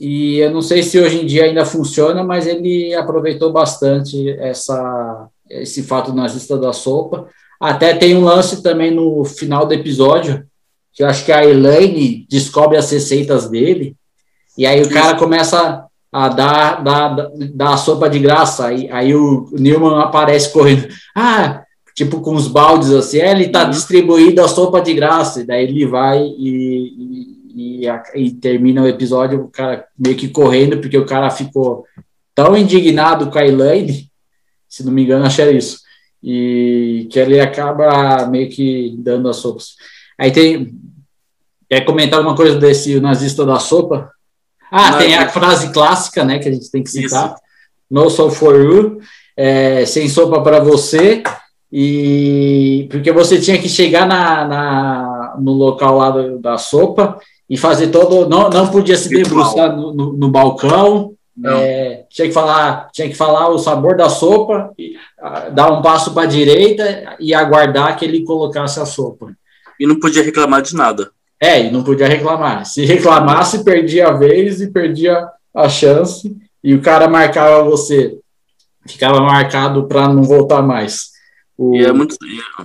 e eu não sei se hoje em dia ainda funciona, mas ele aproveitou bastante essa, esse fato nazista da sopa, até tem um lance também no final do episódio, que eu acho que a Elaine descobre as receitas dele, e aí o cara começa a dar, dar, dar a sopa de graça. Aí, aí o Newman aparece correndo. Ah, tipo com os baldes assim, é, ele tá uhum. distribuindo a sopa de graça. E daí ele vai e, e, e, e, termina o episódio, o cara meio que correndo, porque o cara ficou tão indignado com a Elaine, se não me engano, acho é isso e que ele acaba meio que dando as sopas. Aí tem. Quer comentar alguma coisa desse nazista da sopa? Ah, Não, tem a frase clássica, né, que a gente tem que citar. Isso. No soap for you, é, sem sopa para você, e porque você tinha que chegar na, na no local lá do, da sopa e fazer todo, não, não podia se debruçar no, no, no balcão, é, tinha que falar, tinha que falar o sabor da sopa, e, dar um passo para a direita e aguardar que ele colocasse a sopa. E não podia reclamar de nada. É, e não podia reclamar. Se reclamasse, perdia a vez e perdia a chance, e o cara marcava você, ficava marcado para não voltar mais. O... E é muito,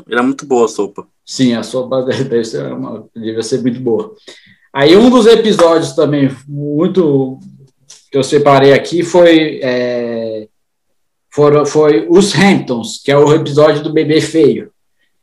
era muito boa a sopa. Sim, a sopa deve ser, uma, devia ser muito boa. Aí um dos episódios também muito que eu separei aqui foi, é, foi, foi Os Hamptons, que é o episódio do bebê feio.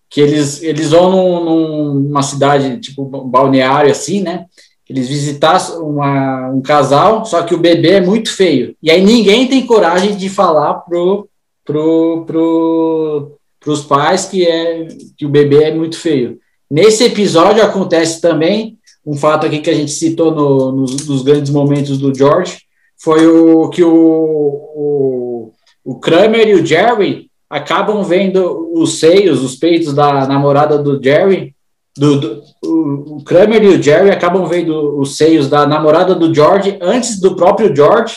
Que eles, eles vão num, numa cidade, tipo balneário assim, né? Eles visitassem uma, um casal, só que o bebê é muito feio. E aí ninguém tem coragem de falar pro, pro, pro, pros pais que, é, que o bebê é muito feio. Nesse episódio acontece também um fato aqui que a gente citou no, nos, nos grandes momentos do George, foi o que o, o, o Kramer e o Jerry acabam vendo os seios, os peitos da namorada do Jerry. Do, do o, o, Kramer e o Jerry acabam vendo os seios da namorada do George antes do próprio George,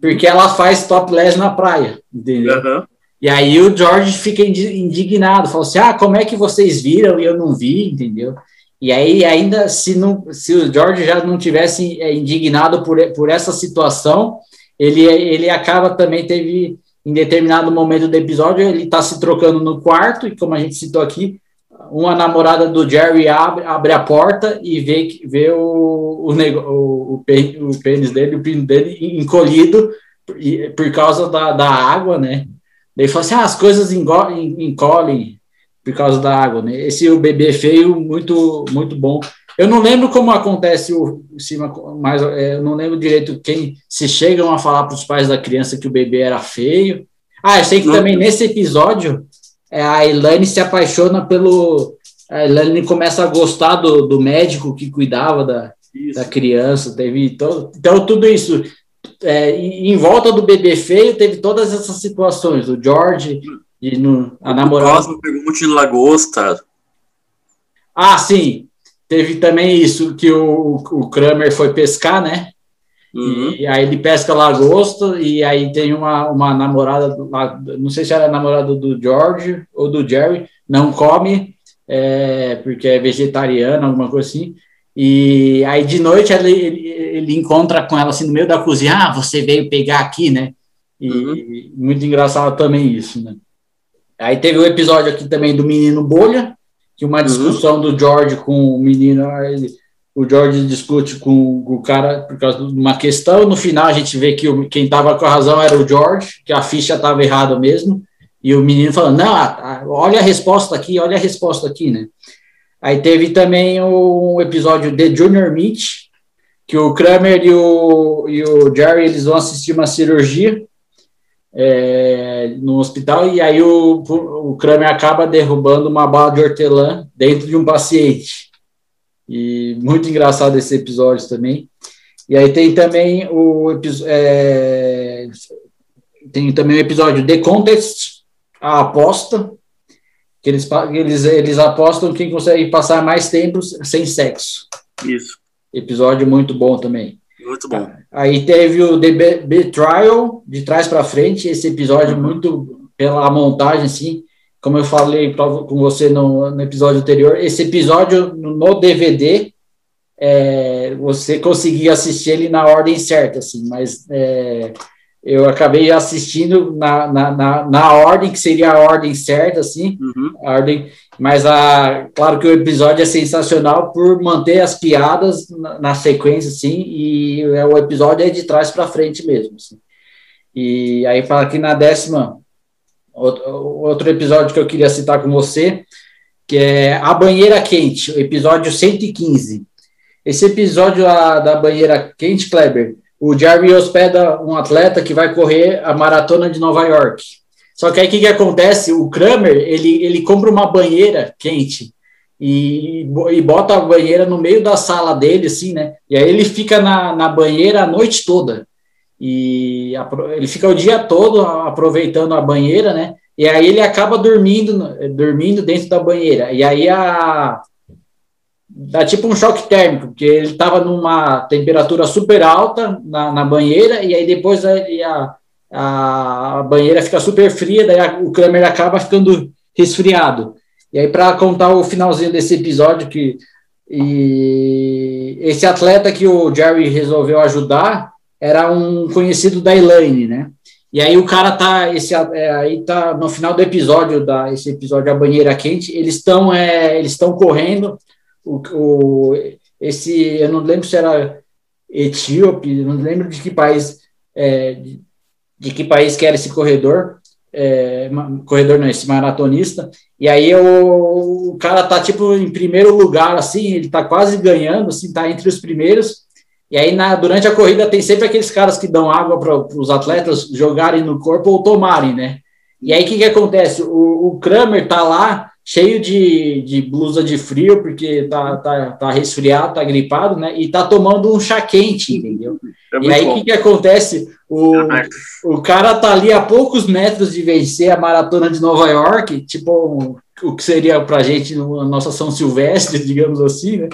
porque ela faz topless na praia, entendeu? Uhum. E aí o George fica indignado, fala assim: ah, como é que vocês viram e eu não vi, entendeu? E aí, ainda se, não, se o George já não tivesse é, indignado por, por essa situação, ele, ele acaba também teve, em determinado momento do episódio, ele está se trocando no quarto, e como a gente citou aqui, uma namorada do Jerry abre, abre a porta e vê, vê o, o, o, o, pênis dele, o pino dele encolhido por, por causa da, da água, né? Ele fala assim: ah, as coisas encolhem por causa da água, né? Esse o bebê feio muito muito bom. Eu não lembro como acontece o cima, mas é, eu não lembro direito quem se chegam a falar para os pais da criança que o bebê era feio. Ah, eu sei que não. também nesse episódio é, a Elaine se apaixona pelo a Elaine começa a gostar do, do médico que cuidava da, da criança, teve todo, então tudo isso é, em volta do bebê feio teve todas essas situações, o George e no, a namorada. O Cosmo pegou muito de lagosta. Ah, sim. Teve também isso que o, o Kramer foi pescar, né? Uhum. E aí ele pesca lagosta e aí tem uma, uma namorada, não sei se era namorada do George ou do Jerry, não come é, porque é vegetariana, alguma coisa assim. E aí de noite ele, ele, ele, encontra com ela assim no meio da cozinha, ah, você veio pegar aqui, né? E uhum. muito engraçado também isso, né? Aí teve o um episódio aqui também do menino bolha, que uma uhum. discussão uhum. do George com o menino, ele, o George discute com o cara por causa de uma questão. No final, a gente vê que o, quem estava com a razão era o George, que a ficha estava errada mesmo. E o menino falando: Não, olha a resposta aqui, olha a resposta aqui, né? Aí teve também um episódio de Junior Meat, que o Kramer e o, e o Jerry eles vão assistir uma cirurgia é, no hospital e aí o, o Kramer acaba derrubando uma bala de hortelã dentro de um paciente. E muito engraçado esse episódio também. E aí tem também o é, tem também o episódio The Contest, a aposta, que eles, eles, eles apostam quem consegue passar mais tempo sem sexo. Isso. Episódio muito bom também. Muito bom. Aí teve o The Betrayal, de trás para frente, esse episódio uhum. muito pela montagem, assim, como eu falei com você no, no, episódio anterior, esse episódio no DVD, é, você conseguia assistir ele na ordem certa, assim, mas é, eu acabei assistindo na, na, na, na, ordem, que seria a ordem certa, assim, uhum. a ordem, mas a, claro que o episódio é sensacional por manter as piadas na, na sequência, assim, e é, o episódio é de trás para frente mesmo, assim. E aí fala aqui na décima, outro, outro episódio que eu queria citar com você, que é A Banheira Quente, episódio 115. Esse episódio a, da Banheira Quente, Kleber, o Jerry hospeda um atleta que vai correr a maratona de Nova York. Só que aí o que, que acontece? O Kramer ele, ele compra uma banheira quente e, e bota a banheira no meio da sala dele, assim, né? E aí ele fica na, na banheira a noite toda. E a, ele fica o dia todo aproveitando a banheira, né? E aí ele acaba dormindo, dormindo dentro da banheira. E aí a, dá tipo um choque térmico, porque ele estava numa temperatura super alta na, na banheira, e aí depois a, a, a banheira fica super fria, daí a, o Kramer acaba ficando resfriado. E aí, para contar o finalzinho desse episódio, que e esse atleta que o Jerry resolveu ajudar era um conhecido da Elaine, né? E aí o cara tá, esse, é, aí tá no final do episódio, da, esse episódio A Banheira Quente, eles estão é, eles estão correndo, o, o, esse, eu não lembro se era Etíope, não lembro de que país, é, de, que país que era esse corredor, é, corredor não, esse maratonista, e aí o, o cara tá tipo em primeiro lugar, assim, ele tá quase ganhando, assim, tá entre os primeiros, e aí na, durante a corrida tem sempre aqueles caras que dão água para os atletas jogarem no corpo ou tomarem, né? E aí o que, que acontece? O, o Kramer tá lá cheio de, de blusa de frio, porque tá, tá, tá resfriado, tá gripado, né? E tá tomando um chá quente, entendeu? É e aí o que, que acontece? O, é o cara tá ali a poucos metros de vencer a maratona de Nova York, tipo o que seria pra gente a nossa São Silvestre, digamos assim, né?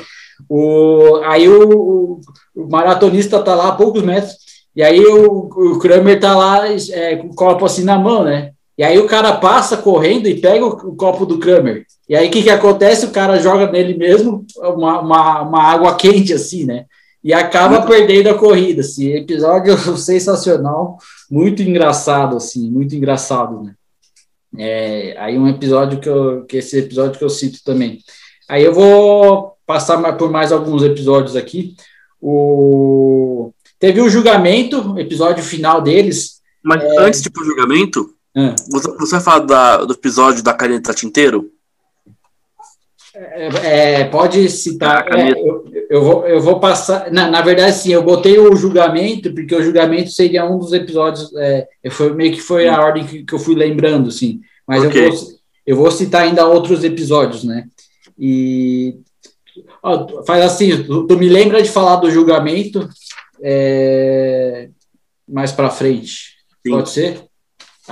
O, aí o, o maratonista tá lá a poucos metros, e aí o, o Kramer tá lá é, com o copo assim na mão, né? E aí o cara passa correndo e pega o, o copo do Kramer. E aí o que, que acontece? O cara joga nele mesmo uma, uma, uma água quente, assim, né? E acaba muito... perdendo a corrida. Assim. Episódio sensacional, muito engraçado, assim, muito engraçado, né? É, aí um episódio que eu, que esse episódio que eu cito também. Aí eu vou passar por mais alguns episódios aqui. O teve o julgamento, episódio final deles. Mas é... antes de ir pro julgamento, é. Você, você vai falar da, do episódio da caneta tinteiro? É, é, pode citar. É, eu, eu, vou, eu vou passar. Na, na verdade, sim, eu botei o julgamento, porque o julgamento seria um dos episódios. É, foi meio que foi a ordem que, que eu fui lembrando, sim. Mas okay. eu, vou, eu vou citar ainda outros episódios, né? E ó, faz assim, tu, tu, me lembra de falar do julgamento é, mais para frente. Sim. Pode ser?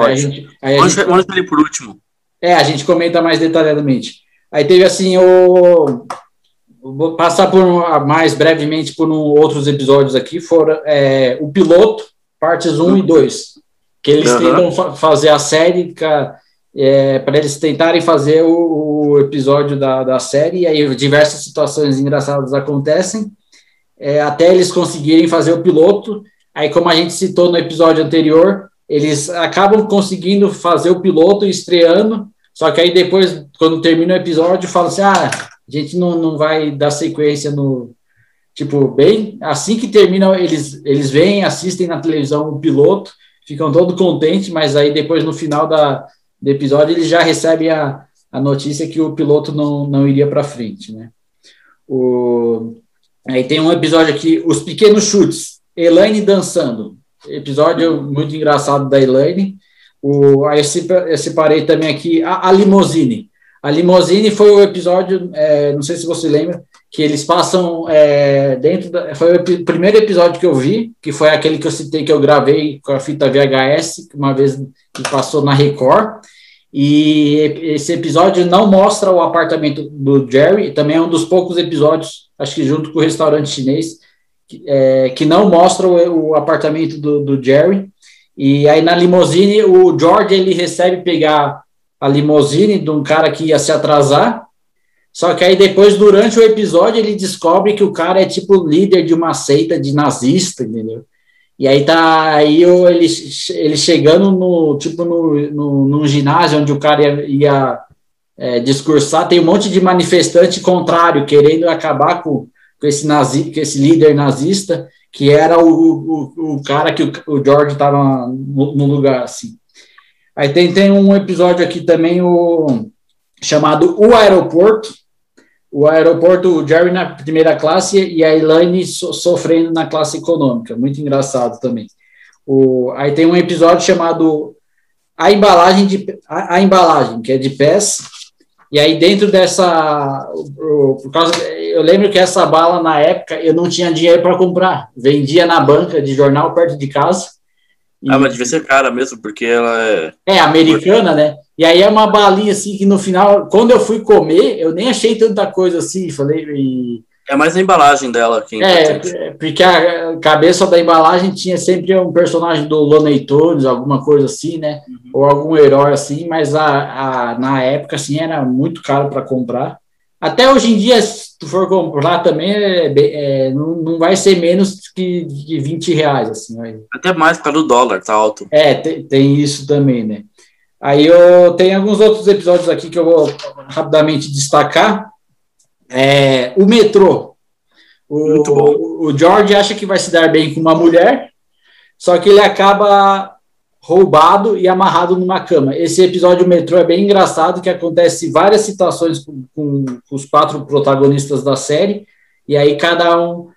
Aí a gente, aí a gente, vamos por último. É, a gente comenta mais detalhadamente. Aí teve assim o vou passar por mais brevemente por um, outros episódios aqui, foram é, o piloto, partes 1 uhum. e 2, que eles uhum. tentam fa fazer a série é, para eles tentarem fazer o, o, episódio da, da série, e aí diversas situações engraçadas acontecem, é, até eles conseguirem fazer o piloto. Aí, como a gente citou no episódio anterior, eles acabam conseguindo fazer o piloto estreando, só que aí depois, quando termina o episódio, fala assim: ah, a gente não, não vai dar sequência no, Tipo, bem, assim que termina, eles, eles vêm, assistem na televisão o piloto, ficam todo contentes, mas aí depois no final da, do episódio eles já recebem a, a notícia que o piloto não, não iria para frente, né? O, aí tem um episódio aqui, os pequenos chutes, Elaine dançando, episódio muito engraçado da Elaine. O, aí eu separei também aqui a, a Limousine. A Limousine foi o episódio, é, não sei se você lembra, que eles passam é, dentro da. Foi o primeiro episódio que eu vi, que foi aquele que eu citei que eu gravei com a fita VHS, uma vez que passou na Record. E esse episódio não mostra o apartamento do Jerry, também é um dos poucos episódios, acho que junto com o restaurante chinês, que, é, que não mostra o, o apartamento do, do, Jerry. E aí na limousine, o George ele recebe pegar a limousine de um cara que ia se atrasar. Só que aí depois, durante o episódio, ele descobre que o cara é tipo líder de uma seita de nazista, entendeu? E aí tá aí ele, ele chegando no tipo no, no, num ginásio onde o cara ia, ia é, discursar, tem um monte de manifestante contrário, querendo acabar com, com, esse, nazi, com esse líder nazista, que era o, o, o cara que o, o George estava no, no, lugar assim. Aí tem, tem um episódio aqui também o, chamado O Aeroporto, o aeroporto, o Jerry na primeira classe e a Elaine so, sofrendo na classe econômica. Muito engraçado também. O, aí tem um episódio chamado A Embalagem, de, a, a Embalagem, que é de pés. E aí dentro dessa, por causa, eu lembro que essa bala na época eu não tinha dinheiro para comprar, vendia na banca de jornal perto de casa. Ah, mas devia ser cara mesmo, porque ela é. É, americana, né? E aí é uma balinha assim que no final, quando eu fui comer, eu nem achei tanta coisa assim, falei. E... É mais a embalagem dela que é, porque a cabeça da embalagem tinha sempre um personagem do Looney Tunes, alguma coisa assim, né? Uhum. Ou algum herói assim, mas a, a, na época assim era muito caro para comprar. Até hoje em dia, se tu for comprar também, é, é, não, não vai ser menos que, que 20 reais, assim. Até mais para o dólar, tá alto. É, tem, tem isso também, né? Aí eu tenho alguns outros episódios aqui que eu vou rapidamente destacar. É, o metrô. O, o, George acha que vai se dar bem com uma mulher, só que ele acaba roubado e amarrado numa cama. Esse episódio do metrô é bem engraçado, que acontece várias situações com, com, com, os quatro protagonistas da série, e aí cada um,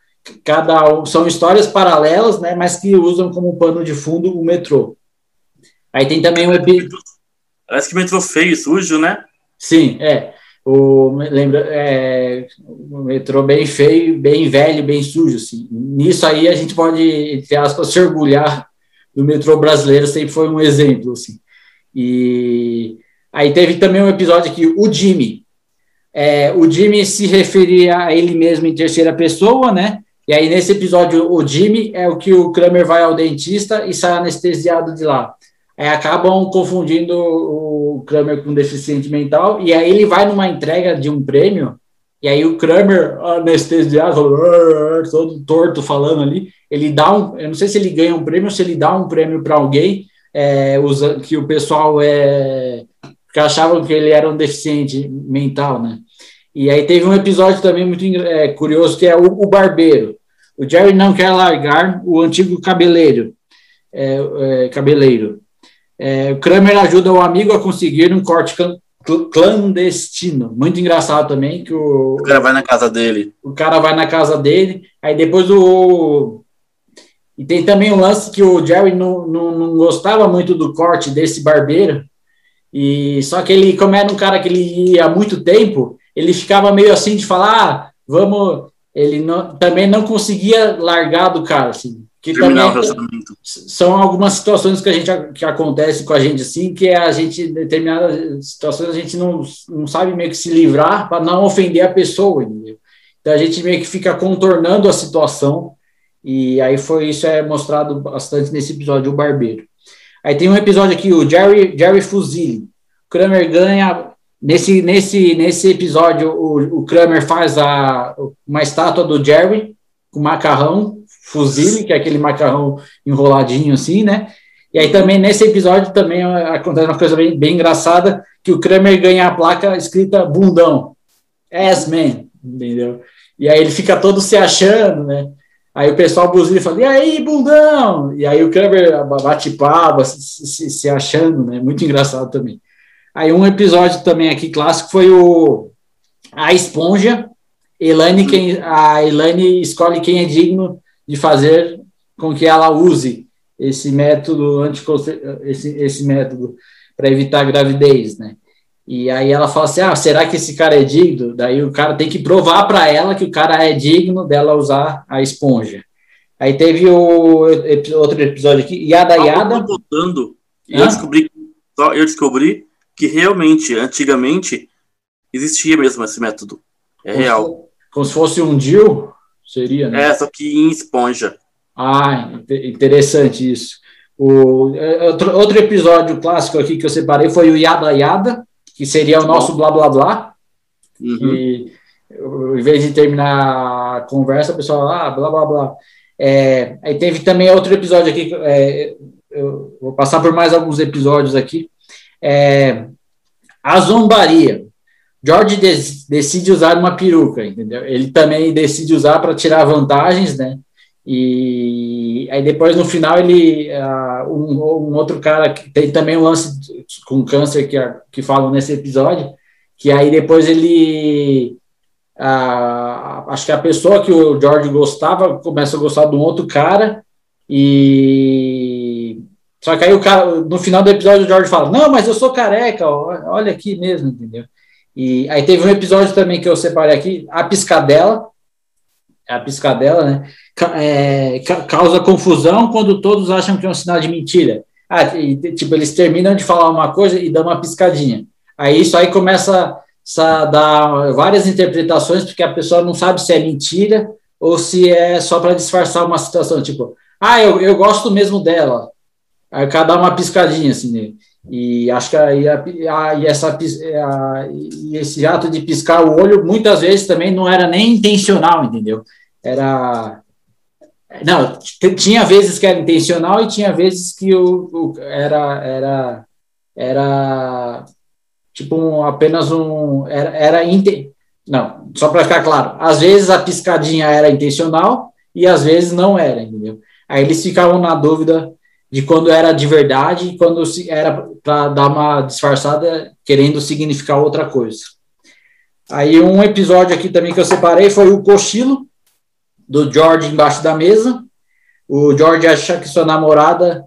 cada um são histórias paralelas, né, mas que usam como pano de fundo o metrô. Aí tem também um episódio Parece que metrô feio, sujo, né? Sim, é. O, lembra, é, o metrô bem feio, bem velho, bem sujo. Assim. Nisso aí a gente pode, entre aspas, se orgulhar do metrô brasileiro, sempre foi um exemplo. Assim. E aí teve também um episódio aqui, o Jimmy. É, o Jimmy se referia a ele mesmo em terceira pessoa, né? E aí nesse episódio, o Jimmy é o que o Kramer vai ao dentista e sai anestesiado de lá é, acabam confundindo o Kramer com deficiente mental, e aí ele vai numa entrega de um prêmio, e aí o Kramer, anestesiado, todo torto falando ali, ele dá um, eu não sei se ele ganha um prêmio se ele dá um prêmio para alguém, é, usa, que o pessoal é, que achavam que ele era um deficiente mental, né? E aí teve um episódio também muito é, curioso, que é o, o barbeiro. O Jerry não quer largar o antigo cabeleiro, é, é, cabeleiro. É, o Kramer ajuda o amigo a conseguir um corte clandestino. Muito engraçado também que o, o cara vai na casa dele. O cara vai na casa dele, aí depois o e tem também um lance que o Jerry não, não, não gostava muito do corte desse barbeiro. E só que ele, como era um cara que ele ia há muito tempo, ele ficava meio assim de falar, ah, vamos. Ele não, também não conseguia largar do cara, assim. Que Terminar também é, são algumas situações que a gente que acontece com a gente assim, que a gente em determinadas situações a gente não, não sabe meio que se livrar para não ofender a pessoa, entendeu? Então a gente meio que fica contornando a situação e aí foi isso é mostrado bastante nesse episódio o barbeiro. Aí tem um episódio aqui o Jerry Jerry Fuzili. O Kramer ganha nesse nesse nesse episódio o, o Kramer faz a uma estátua do Jerry com macarrão fusilli, que é aquele macarrão enroladinho assim, né? E aí também nesse episódio também acontece uma coisa bem, bem engraçada, que o Kramer ganha a placa escrita bundão, ass man, entendeu? E aí ele fica todo se achando, né? Aí o pessoal buzina e fala, e aí, bundão? E aí o Kramer bate pava, se, se, se, achando, né? Muito engraçado também. Aí um episódio também aqui clássico foi o A Esponja. Elaine, quem, a Elaine escolhe quem é digno de fazer com que ela use esse método esse, esse método para evitar gravidez, né? E aí ela fala assim: ah, será que esse cara é digno? Daí o cara tem que provar para ela que o cara é digno dela usar a esponja. Aí teve o outro episódio aqui, Yada Yada. Botando, eu descobri, eu descobri que realmente, antigamente, existia mesmo esse método. É como real. Se, como se fosse um DIL, seria, né? É, só que em esponja. Ah, interessante isso. O, é, outro, outro episódio clássico aqui que eu separei foi o Yada Yada, que seria o nosso blá blá blá. Uhum. E em vez de terminar a conversa, o pessoal, ah, blá blá blá. É, aí teve também outro episódio aqui, é, eu vou passar por mais alguns episódios aqui. É, a zombaria. George decide usar uma peruca, entendeu? Ele também decide usar para tirar vantagens, né? E aí depois no final ele uh, um, um, outro cara que tem também um lance com câncer que, que falam nesse episódio, que aí depois ele uh, acho que a pessoa que o George gostava começa a gostar de um outro cara e só que aí o cara no final do episódio o George fala não mas eu sou careca olha aqui mesmo entendeu e aí teve um episódio também que eu separei aqui a piscadela a piscadela né é, causa confusão quando todos acham que é um sinal de mentira. Ah, e, tipo, eles terminam de falar uma coisa e dão uma piscadinha. Aí isso aí começa a dar várias interpretações, porque a pessoa não sabe se é mentira ou se é só para disfarçar uma situação, tipo, ah, eu, eu gosto mesmo dela. Aí dá uma piscadinha assim nele. E acho que aí a, a, e essa, a, e esse ato de piscar o olho muitas vezes também não era nem intencional, entendeu? Era não, tinha vezes que era intencional e tinha vezes que o, o era, era, era tipo um, apenas um. Era, era inte, não, só para ficar claro, às vezes a piscadinha era intencional e às vezes não era, entendeu? Aí eles ficavam na dúvida de quando era de verdade e quando era para dar uma disfarçada querendo significar outra coisa. Aí um episódio aqui também que eu separei foi o cochilo, do George embaixo da mesa. O George acha que sua namorada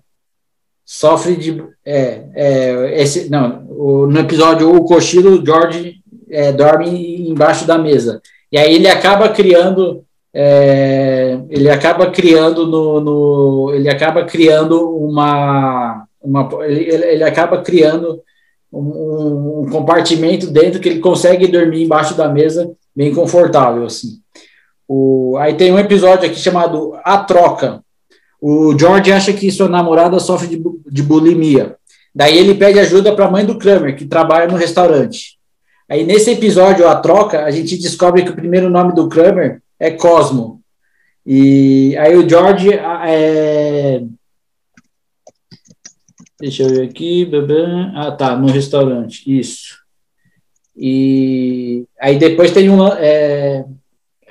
sofre de. É, é, esse, não, o, no episódio O Cochilo, o George é, dorme embaixo da mesa. E aí ele acaba criando. É, ele acaba criando no, no, ele acaba criando uma, uma ele, ele acaba criando um, um compartimento dentro que ele consegue dormir embaixo da mesa bem confortável assim o, aí tem um episódio aqui chamado A Troca. O George acha que sua namorada sofre de, de bulimia. Daí ele pede ajuda para a mãe do Kramer, que trabalha no restaurante. Aí nesse episódio, A Troca, a gente descobre que o primeiro nome do Kramer é Cosmo. E aí o George é... Deixa eu ver aqui. Ah, tá, no restaurante. Isso. E aí depois tem um. É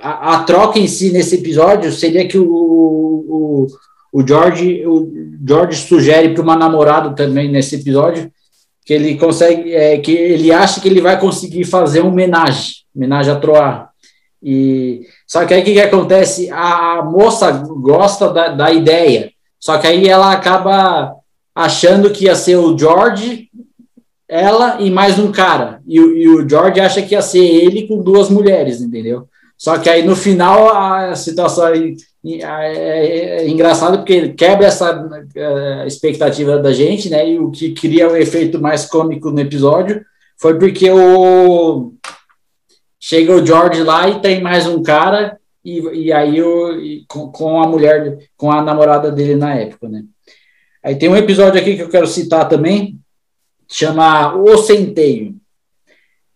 a, a, troca em si nesse episódio seria que o, o, o George o George sugere para uma namorada também nesse episódio que ele consegue é, que ele acha que ele vai conseguir fazer uma homenagem homenagem a Troar e só que aí o que, que acontece? A moça gosta da, da ideia. Só que aí ela acaba achando que ia ser o George ela e mais um cara. E, e o George acha que ia ser ele com duas mulheres entendeu? Só que aí no final a situação é, é, é engraçada porque quebra essa é, expectativa da gente, né? E o que cria o efeito mais cômico no episódio foi porque o chega o George lá e tem mais um cara e, e aí o, e com, com a mulher, com a namorada dele na época, né? Aí tem um episódio aqui que eu quero citar também, chama O Centeio.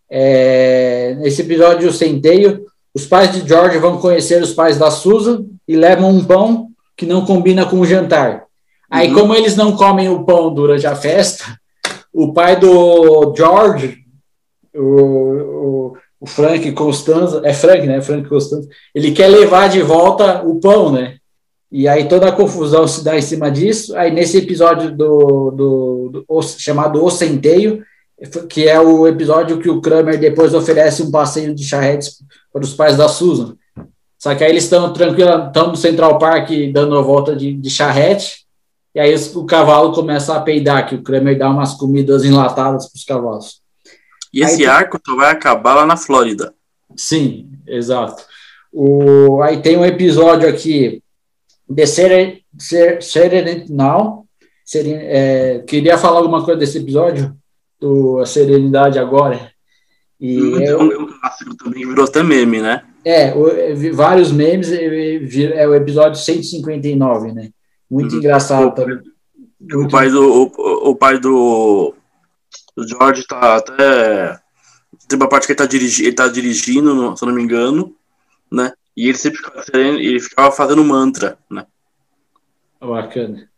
É, nesse episódio, o Centeio, os pais de George vão conhecer os pais da Susan e levam um pão que não combina com o jantar. Aí, uhum. como eles não comem o pão durante a festa, o pai do George o, o, o Frank Constanza, é Frank, né? Frank Constanza, ele quer levar de volta o pão, né? E aí toda a confusão se dá em cima disso. Aí nesse episódio do, do, do chamado O Centeio, que é o episódio que o Kramer depois oferece um passeio de charretes para os pais da Susan. Só que aí eles estão tranquilos, estão no Central Park dando a volta de, de charrete, e aí o cavalo começa a peidar, que o Kramer dá umas comidas enlatadas para os cavalos. E esse aí, arco vai acabar lá na Flórida. Sim, exato. O, aí tem um episódio aqui, The Serenity Now. Seren, é, queria falar alguma coisa desse episódio? Do A Serenidade Agora. E hum, é, um clássico também, virou até meme, né? É, o, vários memes, é o episódio 159, né? Muito hum, engraçado o, também. O pai do, o, o pai do, do George tá até. Tem uma parte que ele tá, dirigi, ele tá dirigindo, se eu não me engano, né? E ele sempre ficava, ele ficava fazendo mantra, né? Bacana.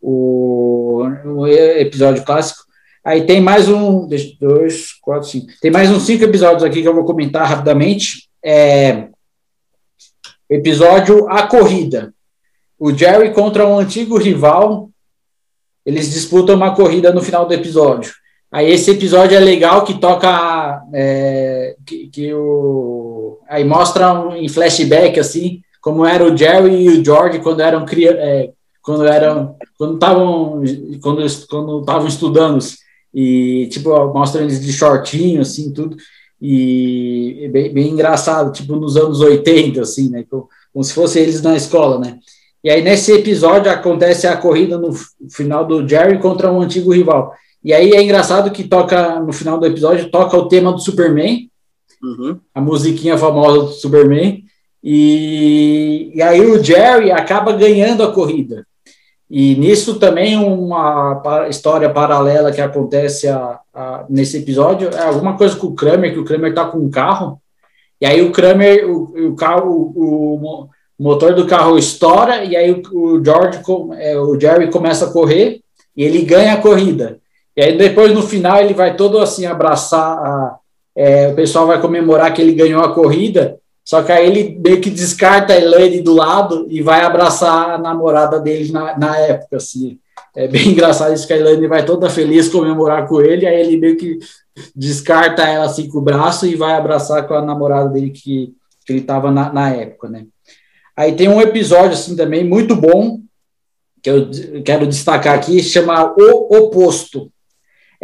O, o episódio clássico Aí tem mais um, dois, quatro, cinco. Tem mais uns cinco episódios aqui que eu vou comentar rapidamente. É, episódio A Corrida. O Jerry contra um antigo rival. Eles disputam uma corrida no final do episódio. Aí esse episódio é legal que toca. É, que, que, o, aí mostra um, em flashback assim como era o Jerry e o George quando eram é, quando eram quando estavam quando quando estavam estudando e, tipo, mostra eles de shortinho, assim, tudo, e bem, bem engraçado, tipo, nos anos 80, assim, né, como, como se fosse eles na escola, né. E aí, nesse episódio, acontece a corrida no final do Jerry contra um antigo rival. E aí é engraçado que toca, no final do episódio, toca o tema do Superman, uhum. a musiquinha famosa do Superman, e, e aí o Jerry acaba ganhando a corrida. E nisso também uma história paralela que acontece a, a, nesse episódio é alguma coisa com o Kramer, que o Kramer está com um carro, e aí o Kramer, o, o carro, o, o, motor do carro estoura, e aí o, o George, é, o Jerry começa a correr, e ele ganha a corrida. E aí depois no final ele vai todo assim abraçar, a, é, o pessoal vai comemorar que ele ganhou a corrida, só que aí ele meio que descarta a Elaine do lado e vai abraçar a namorada dele na, na época, assim. É bem engraçado isso que a Elaine vai toda feliz comemorar com ele, aí ele meio que descarta ela assim com o braço e vai abraçar com a namorada dele que, que ele estava na, na época, né? Aí tem um episódio assim também muito bom que eu quero destacar aqui, chama O Oposto.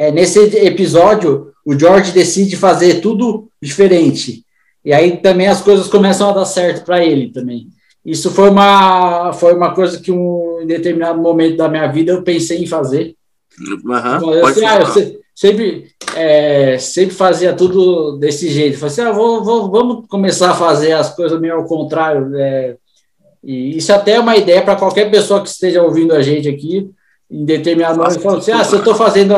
É, nesse episódio, o George decide fazer tudo diferente. E aí também as coisas começam a dar certo para ele também. Isso foi uma, foi uma coisa que um, em determinado momento da minha vida eu pensei em fazer. Uhum, eu, assim, ah, eu sempre, é, sempre fazia tudo desse jeito. Falei assim, ah, vou, vou, vamos começar a fazer as coisas meio ao contrário. É, e isso até é uma ideia para qualquer pessoa que esteja ouvindo a gente aqui, em determinado momento, falando assim, ah, se eu estou fazendo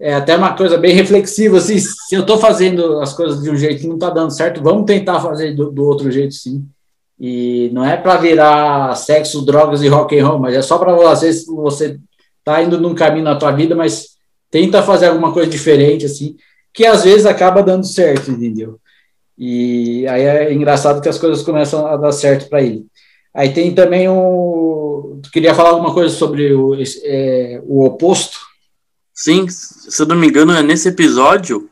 é até uma coisa bem reflexiva, assim, se eu estou fazendo as coisas de um jeito que não está dando certo, vamos tentar fazer do, do outro jeito, sim. E não é para virar sexo, drogas e rock and roll, mas é só para você, você tá indo num caminho na tua vida, mas tenta fazer alguma coisa diferente, assim, que às vezes acaba dando certo, entendeu? E aí é engraçado que as coisas começam a dar certo para ele. Aí tem também um. Tu queria falar alguma coisa sobre o, é, o oposto? Sim, se eu não me engano, é nesse episódio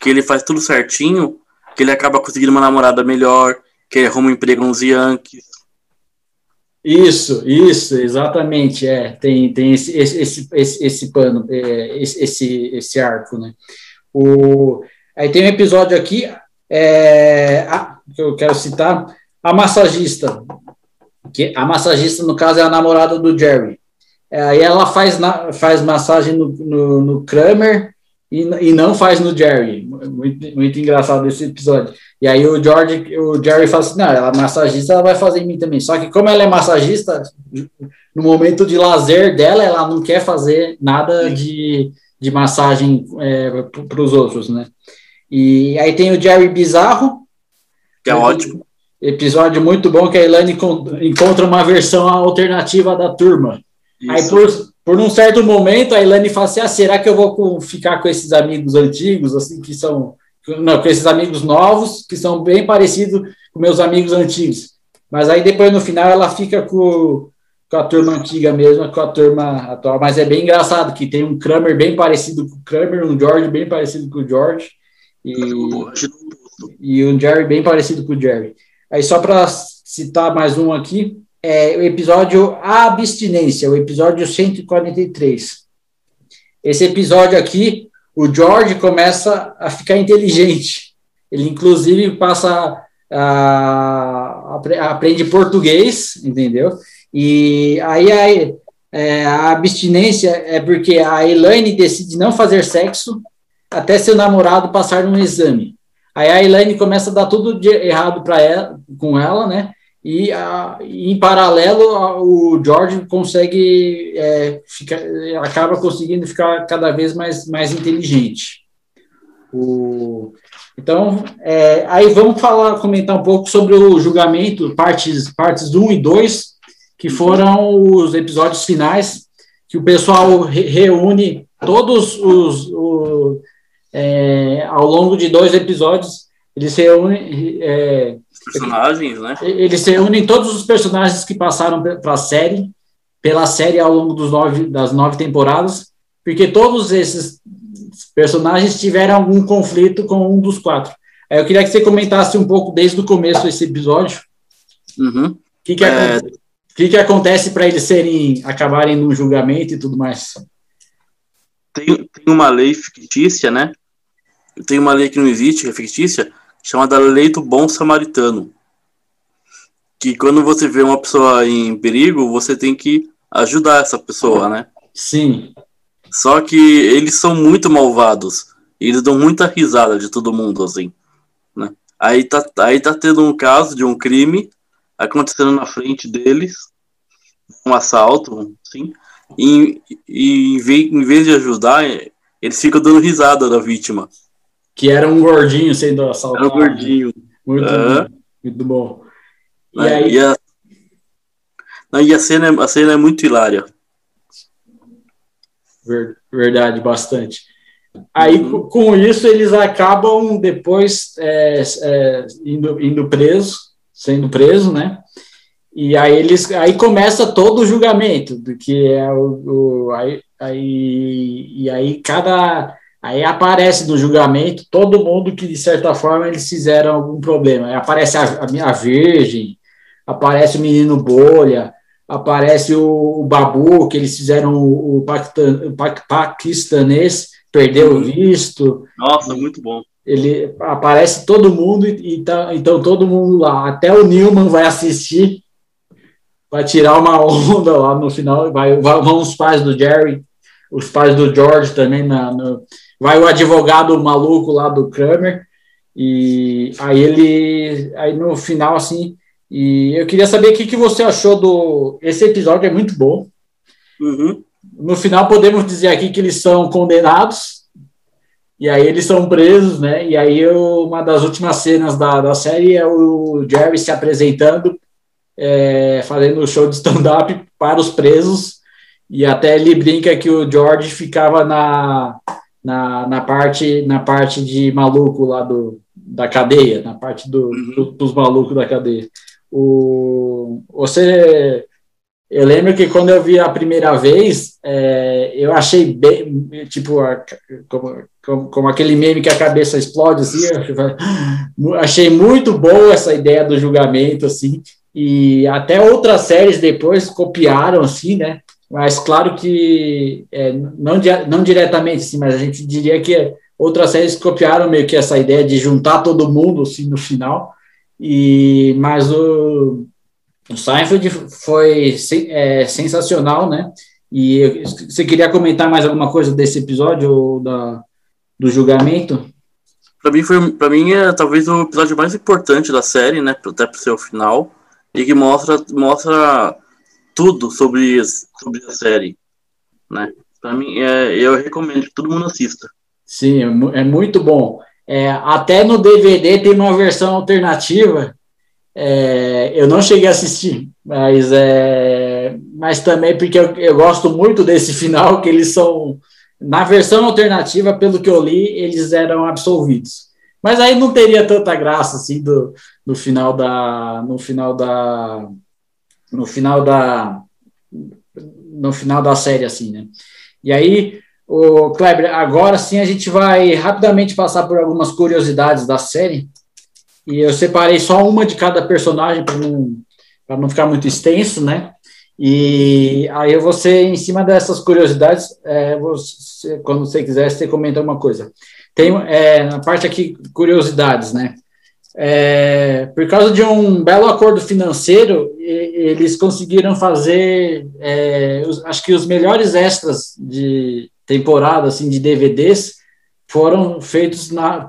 que ele faz tudo certinho, que ele acaba conseguindo uma namorada melhor, que ele arruma um emprego nos Yankees. Isso, isso, exatamente, é, tem, tem esse, esse, esse, esse pano, é, esse, esse arco, né, o, aí tem um episódio aqui, é, a, que eu quero citar, a massagista, que a massagista, no caso, é a namorada do Jerry, aí ela faz, na, faz massagem no, no, no Kramer e, e, não faz no Jerry. Muito, muito engraçado esse episódio. E aí o, George, o Jerry fala assim: não, ela é massagista, ela vai fazer em mim também. Só que, como ela é massagista, no momento de lazer dela, ela não quer fazer nada de, de massagem é, para os outros, né? E aí tem o Jerry Bizarro. Que é ótimo. Episódio muito bom que a Elaine encontra uma versão alternativa da turma. Aí, por, por um certo momento, a Ilane fala assim: ah, será que eu vou ficar com esses amigos antigos, assim, que são não, com esses amigos novos, que são bem parecidos com meus amigos antigos. Mas aí depois no final ela fica com, com a turma antiga mesmo, com a turma atual. Mas é bem engraçado que tem um Kramer bem parecido com o Kramer, um George bem parecido com o George. E, e um Jerry bem parecido com o Jerry. Aí só para citar mais um aqui, é o episódio Abstinência, o episódio 143. Esse episódio aqui, o George começa a ficar inteligente. Ele, inclusive, passa a, aprende português, entendeu? E aí, é, a abstinência é porque a Elaine decide não fazer sexo até seu namorado passar num exame. Aí a Elaine começa a dar tudo de errado para ela, com ela, né? E a, em paralelo a, o George consegue é, fica, acaba conseguindo ficar cada vez mais, mais inteligente. O, então, é, aí vamos falar, comentar um pouco sobre o julgamento, partes, partes 1 e 2, que foram os episódios finais, que o pessoal re, reúne todos os, os é, ao longo de dois episódios, eles se reúnem. É, personagens, né? Eles se reúnem todos os personagens que passaram para a série, pela série ao longo dos nove, das nove temporadas, porque todos esses personagens tiveram algum conflito com um dos quatro. Aí eu queria que você comentasse um pouco desde o começo desse episódio. Uhum. O que, que, é... que, que acontece para eles serem acabarem no julgamento e tudo mais? Tem, tem uma lei fictícia, né? tem uma lei que não existe, que é fictícia, chamada Lei do Bom Samaritano. Que quando você vê uma pessoa em perigo, você tem que ajudar essa pessoa, né? Sim. Só que eles são muito malvados. Eles dão muita risada de todo mundo, assim. Né? Aí, tá, aí tá tendo um caso de um crime acontecendo na frente deles, um assalto, sim. E, e em, vez, em vez de ajudar, eles ficam dando risada da vítima que era um gordinho sendo assaltado. Era um gordinho. Muito, uhum. muito bom. E, aí... e, a... E a, cena, a cena é muito hilária. Verdade, bastante. Aí, uhum. com isso, eles acabam depois é, é, indo, indo preso, sendo preso, né? E aí eles aí começa todo o julgamento, do que é o, o aí, aí, e aí cada Aí aparece no julgamento todo mundo que, de certa forma, eles fizeram algum problema. Aí aparece a, a, a Virgem, aparece o menino Bolha, aparece o, o Babu, que eles fizeram o, o, paquistan, o paquistanês, perdeu o visto. Nossa, muito bom. Ele aparece todo mundo e, e tá, então todo mundo lá. Até o Newman vai assistir, vai tirar uma onda lá no final. Vai, vão os pais do Jerry, os pais do George também na, no, vai o advogado maluco lá do Kramer, e aí ele, aí no final, assim, e eu queria saber o que, que você achou do, esse episódio é muito bom, uhum. no final podemos dizer aqui que eles são condenados, e aí eles são presos, né, e aí eu, uma das últimas cenas da, da série é o Jerry se apresentando, é, fazendo o show de stand-up para os presos, e até ele brinca que o George ficava na, na, na, parte, na parte de maluco lá do, da cadeia, na parte do, uhum. do, dos malucos da cadeia. O, você, eu lembro que quando eu vi a primeira vez, é, eu achei bem, tipo, a, como, como, como, aquele meme que a cabeça explode, assim, achei muito boa essa ideia do julgamento, assim, e até outras séries depois copiaram, assim, né, mas claro que é, não, não diretamente, sim, mas a gente diria que outras séries copiaram meio que essa ideia de juntar todo mundo assim, no final. E mas o, o Seinfeld foi é, sensacional, né? E você queria comentar mais alguma coisa desse episódio ou da, do julgamento? Para mim foi, para mim é talvez o episódio mais importante da série, né? Até o final e que mostra mostra tudo sobre, sobre a série, né? Para mim, é, eu recomendo que todo mundo assista. Sim, é, é muito bom. É, até no DVD tem uma versão alternativa. É, eu não cheguei a assistir, mas, é, mas também porque eu, eu, gosto muito desse final, que eles são, na versão alternativa, pelo que eu li, eles eram absolvidos. Mas aí não teria tanta graça assim do, no final da no final da no final da no final da série assim, né? E aí o Kleber, agora sim a gente vai rapidamente passar por algumas curiosidades da série. E eu separei só uma de cada personagem para não para não ficar muito extenso, né? E aí ser em cima dessas curiosidades, é, você, quando você quiser, você comenta uma coisa. Tem é, na parte aqui, curiosidades, né? É, por causa de um belo acordo financeiro, eles conseguiram fazer, é, os, acho que os melhores extras de temporada, assim, de DVDs, foram feitos na,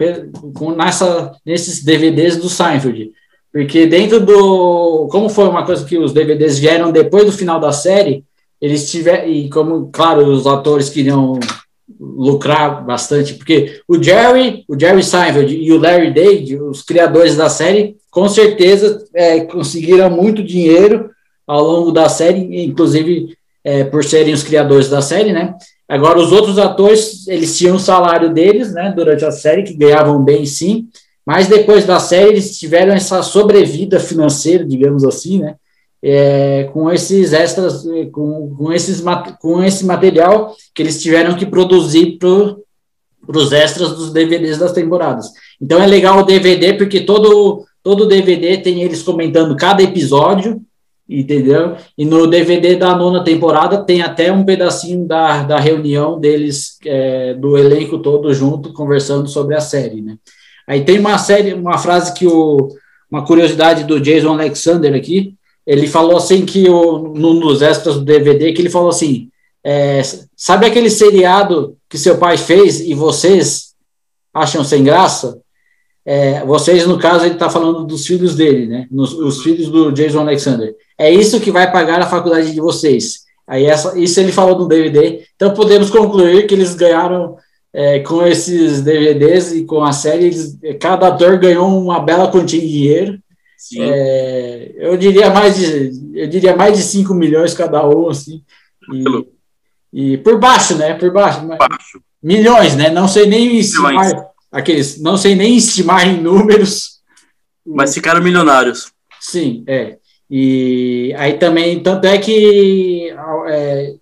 nessa, nesses DVDs do Seinfeld. Porque dentro do. Como foi uma coisa que os DVDs vieram depois do final da série, eles tiveram. E como, claro, os atores queriam lucrar bastante, porque o Jerry, o Jerry Seinfeld e o Larry David, os criadores da série, com certeza é, conseguiram muito dinheiro ao longo da série, inclusive é, por serem os criadores da série, né? Agora, os outros atores, eles tinham o salário deles, né, durante a série, que ganhavam bem sim, mas depois da série eles tiveram essa sobrevida financeira, digamos assim, né, é, com esses extras, é, com, com, esses, com esse material que eles tiveram que produzir para os extras dos DVDs das temporadas. Então é legal o DVD, porque todo, todo DVD tem eles comentando cada episódio, entendeu? E no DVD da nona temporada tem até um pedacinho da, da reunião deles, é, do elenco todo junto, conversando sobre a série, né? Aí tem uma série, uma frase que o, uma curiosidade do Jason Alexander aqui, ele falou assim que o, num dos extras do DVD, que ele falou assim, é, sabe aquele seriado que seu pai fez e vocês acham sem graça? É, vocês, no caso, ele está falando dos filhos dele, né? Nos, os filhos do Jason Alexander. É isso que vai pagar a faculdade de vocês. Aí essa, isso ele falou no DVD. Então podemos concluir que eles ganharam é, com esses DVDs e com a série, eles, cada ator ganhou uma bela quantia de dinheiro. É, eu diria mais de eu diria mais de 5 milhões cada um, assim. E, e por baixo, né? Por baixo. baixo. Milhões, né? Não sei nem estimar aqueles, não sei nem estimar em números. Mas ficaram milionários. Sim, é. E aí também, tanto é que é,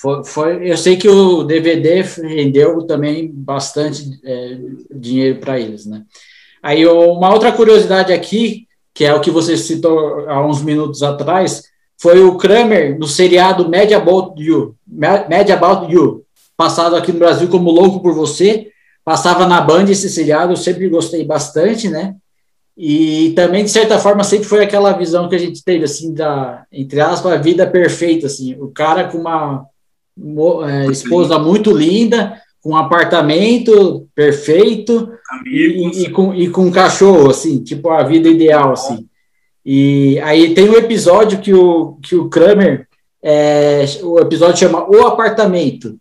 foi, foi, eu sei que o DVD rendeu também bastante é, dinheiro para eles, né? Aí uma outra curiosidade aqui, que é o que você citou há uns minutos atrás, foi o Kramer no seriado Mad About You, Mad About You, passado aqui no Brasil como Louco por Você, passava na Band esse seriado, eu sempre gostei bastante, né? E também, de certa forma, sempre foi aquela visão que a gente teve, assim, da, entre aspas, a vida perfeita, assim, o cara com uma é, esposa muito linda, com um apartamento perfeito e, e, com, e com um cachorro, assim, tipo a vida ideal, assim. E aí tem um episódio que o, que o Kramer, é, o episódio chama O Apartamento.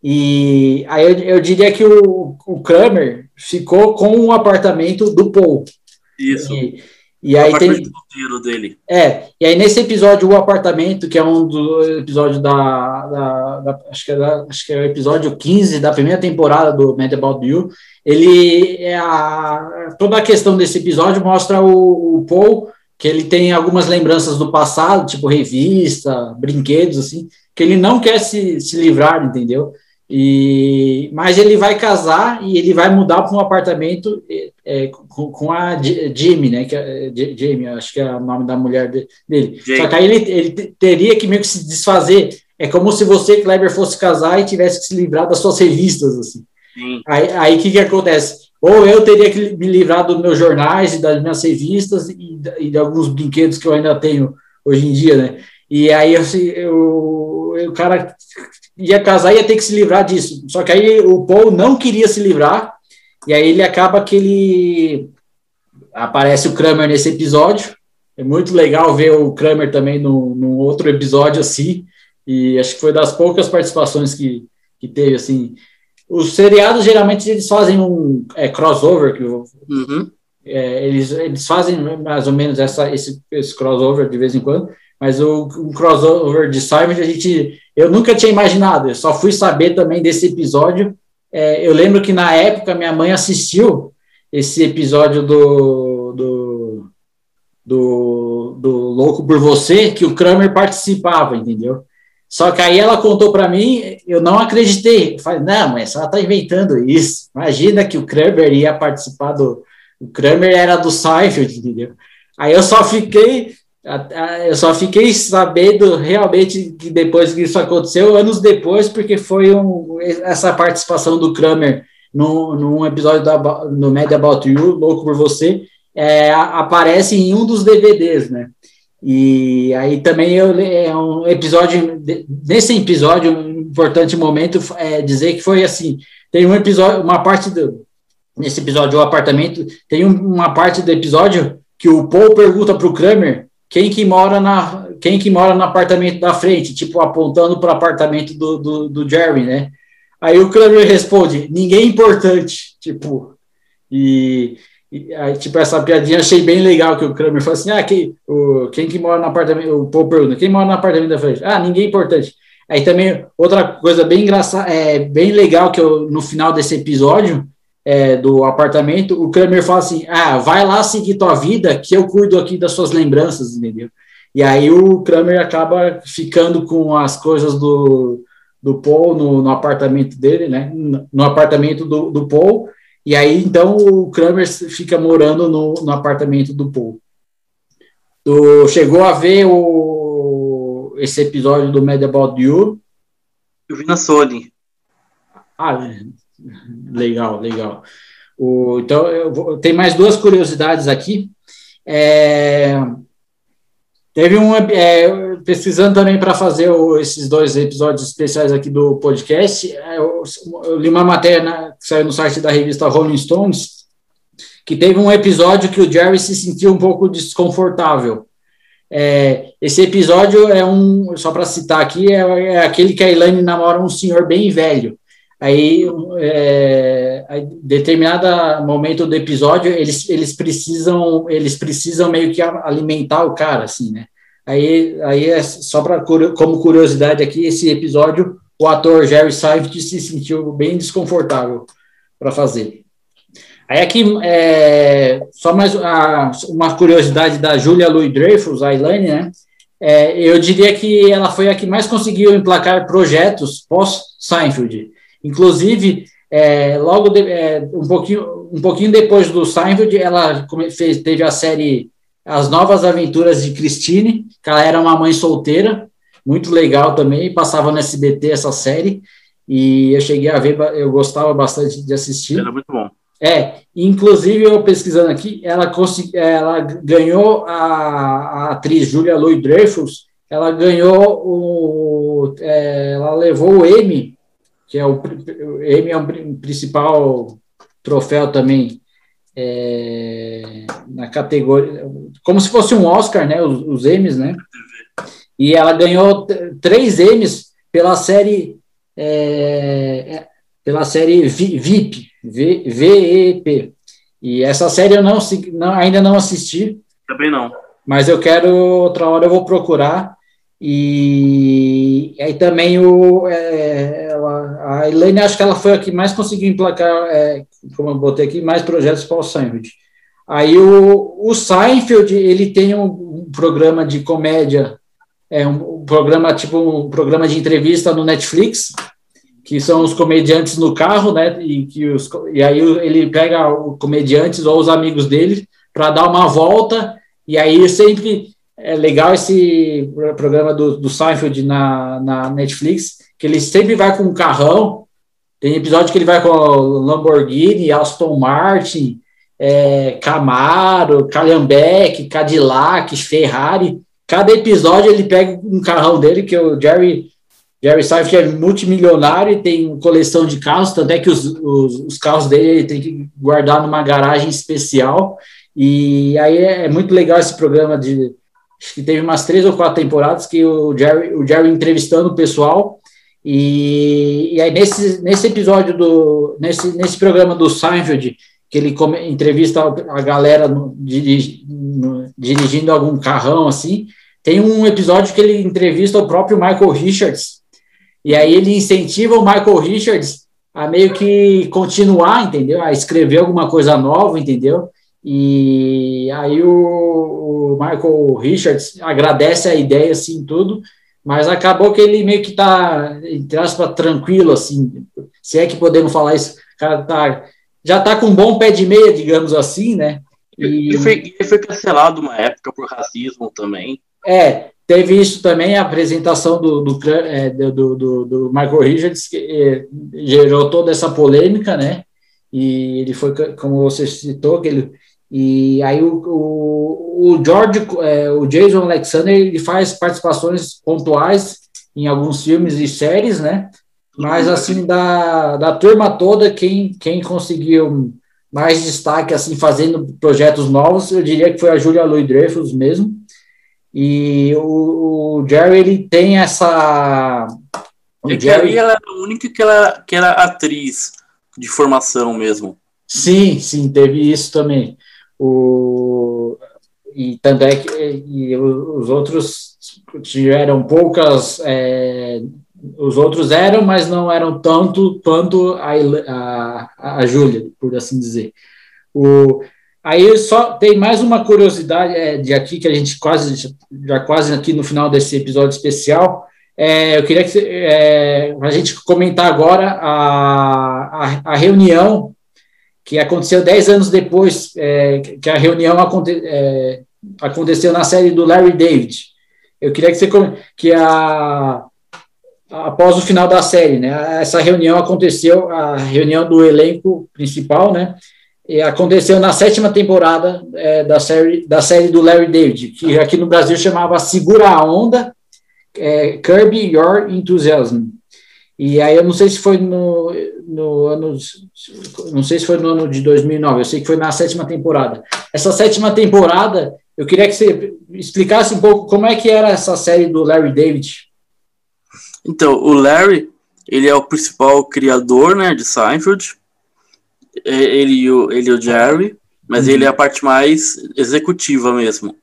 E aí eu, eu diria que o, o Kramer ficou com o apartamento do Paul. Isso. E, e aí tem dele. É, e aí nesse episódio o apartamento, que é um dos episódios da, da, da, acho, que é da acho que é o episódio 15 da primeira temporada do Mad About You, ele é a, toda a questão desse episódio mostra o, o Paul que ele tem algumas lembranças do passado, tipo revista, brinquedos assim, que ele não quer se, se livrar, entendeu? E, mas ele vai casar e ele vai mudar para um apartamento é, com, com, a Jimmy, né? Que é, Jamie, acho que é o nome da mulher dele. Jamie. Só que aí ele, ele teria que meio que se desfazer. É como se você, Kleber, fosse casar e tivesse que se livrar das suas revistas, assim. Sim. Aí o que, que acontece? Ou eu teria que me livrar dos meus jornais e das minhas revistas e, e de alguns brinquedos que eu ainda tenho hoje em dia, né? E aí assim, eu, eu, o cara ia casar e ia ter que se livrar disso. Só que aí o Paul não queria se livrar, e aí ele acaba que ele aparece o Kramer nesse episódio. É muito legal ver o Kramer também no, no outro episódio assim. E acho que foi das poucas participações que, que teve assim. Os seriados geralmente eles fazem um é, crossover que uhum. é, eles, eles fazem mais ou menos essa, esse, esse crossover de vez em quando, mas o crossover de Simon a gente eu nunca tinha imaginado, eu só fui saber também desse episódio. É, eu lembro que na época minha mãe assistiu esse episódio do, do, do, do Louco por Você, que o Kramer participava, entendeu? Só que aí ela contou para mim, eu não acreditei. Eu falei, não, mas ela tá inventando isso. Imagina que o Kramer ia participar do. O Kramer era do Seinfeld, entendeu? Aí eu só fiquei. Eu só fiquei sabendo realmente que depois que isso aconteceu, anos depois, porque foi um, essa participação do Kramer num, num episódio da, no Mad About You, Louco por Você, é, aparece em um dos DVDs, né? E aí também eu, é um episódio, nesse episódio, um importante momento é dizer que foi assim, tem um episódio, uma parte do, nesse episódio, o apartamento, tem uma parte do episódio que o Paul pergunta para o Kramer quem que mora na quem que mora no apartamento da frente, tipo apontando para o apartamento do, do, do, Jerry, né? Aí o Kramer responde ninguém importante, tipo e, e aí, tipo essa piadinha achei bem legal que o Kramer falou assim, ah, quem, o, quem que mora no apartamento, o Paul pergunta, quem mora no apartamento da frente? Ah, ninguém importante. Aí também outra coisa bem engraçada, é bem legal que eu, no final desse episódio é, do apartamento, o Kramer fala assim: ah, vai lá seguir tua vida, que eu cuido aqui das suas lembranças, entendeu? E aí o Kramer acaba ficando com as coisas do, do Paul no, no apartamento dele, né? No apartamento do, do Paul. E aí então o Kramer fica morando no, no apartamento do Paul. Do, chegou a ver o, esse episódio do Mad About You? Eu vi na Sony. Ah, Legal, legal. O, então, vou, tem mais duas curiosidades aqui. É, teve um. É, pesquisando também para fazer o, esses dois episódios especiais aqui do podcast, é, eu, eu, li uma matéria na, que saiu no site da revista Rolling Stones, que teve um episódio que o Jerry se sentiu um pouco desconfortável. É, esse episódio é um, só para citar aqui, é, é, aquele que a Elaine namora um senhor bem velho. Aí, é, determinado momento do episódio, eles, eles precisam eles precisam meio que alimentar o cara, assim, né? Aí, aí é só para como curiosidade aqui, esse episódio, o ator Jerry Seinfeld se sentiu bem desconfortável para fazer. Aí aqui, é, só mais a, uma curiosidade da Julia Louis-Dreyfus, a Elaine, né? É, eu diria que ela foi a que mais conseguiu emplacar projetos pós-Seinfeld. Inclusive, é, logo de, é, um, pouquinho, um pouquinho depois do Seinfeld, ela fez, teve a série As Novas Aventuras de Christine, que ela era uma mãe solteira, muito legal também, passava no SBT essa série, e eu cheguei a ver, eu gostava bastante de assistir. Era muito bom. É, inclusive eu pesquisando aqui, ela, consegui, ela ganhou a, a atriz Julia Louis Dreyfus, ela ganhou o, é, ela levou o Emmy que é o, o Emmy é o principal troféu também é, na categoria, como se fosse um Oscar, né? Os, os Emmys, né? E ela ganhou três Emmys pela série é, é pela série VIP, VEP. E essa série eu não, não, ainda não assisti. Também não. Mas eu quero outra hora eu vou procurar e aí também o, é, ela, a Elaine, acho que ela foi a que mais conseguiu emplacar, é, como eu botei aqui, mais projetos para o Seinfeld. Aí o, o Seinfeld, ele tem um, um programa de comédia, é um, um, programa tipo um programa de entrevista no Netflix, que são os comediantes no carro, né? E, que os, e aí ele pega os comediantes ou os amigos dele para dar uma volta, e aí sempre é legal esse programa do, do Seinfeld na, na Netflix, que ele sempre vai com um carrão. Tem episódio que ele vai com Lamborghini, Aston Martin, é, Camaro, Calhambeck, Cadillac, Ferrari. Cada episódio ele pega um carrão dele, que o Jerry, Jerry Seinfeld é multimilionário e tem coleção de carros, tanto é que os, os, os carros dele ele tem que guardar numa garagem especial. E aí é, é muito legal esse programa de acho que teve umas três ou quatro temporadas que o Jerry, o Jerry entrevistando o pessoal e, e aí nesse, nesse episódio do nesse, nesse programa do Seinfeld que ele come, entrevista a galera no, no, dirigindo algum carrão assim tem um episódio que ele entrevista o próprio Michael Richards e aí ele incentiva o Michael Richards a meio que continuar, entendeu? A escrever alguma coisa nova, entendeu? E aí o, o Michael Richards agradece a ideia, assim, tudo, mas acabou que ele meio que tá, entre aspas, tranquilo, assim, se é que podemos falar isso, o cara tá, já tá com um bom pé de meia, digamos assim, né? E... Ele, foi, ele foi cancelado uma época por racismo também. É, teve isso também, a apresentação do, do, é, do, do, do Michael Richards, que é, gerou toda essa polêmica, né? E ele foi, como você citou, que ele, e aí o, o, o George, é, o Jason Alexander, ele faz participações pontuais em alguns filmes e séries, né? Mas assim da, da turma toda, quem, quem conseguiu mais destaque assim fazendo projetos novos, eu diria que foi a Julia Louis Dreyfus mesmo. E o, o Jerry ele tem essa o é Jerry ela era a única que ela que era atriz de formação mesmo. Sim, sim, teve isso também. O, e tanto é e os outros tiveram poucas. É, os outros eram, mas não eram tanto quanto a, a, a Júlia, por assim dizer. O, aí só tem mais uma curiosidade é, de aqui que a gente quase já quase aqui no final desse episódio especial. É, eu queria que é, a gente comentar agora a, a, a reunião que aconteceu dez anos depois é, que a reunião aconte, é, aconteceu na série do Larry David. Eu queria que você que a após o final da série, né? Essa reunião aconteceu, a reunião do elenco principal, né? E aconteceu na sétima temporada é, da série da série do Larry David, que aqui no Brasil chamava Segura a Onda, é, Your Enthusiasm. E aí eu não sei se foi no, no ano, não sei se foi no ano de 2009, eu sei que foi na sétima temporada. Essa sétima temporada, eu queria que você explicasse um pouco como é que era essa série do Larry David. Então, o Larry, ele é o principal criador, né, de Seinfeld. É, ele e o, ele e o Jerry, mas uhum. ele é a parte mais executiva mesmo.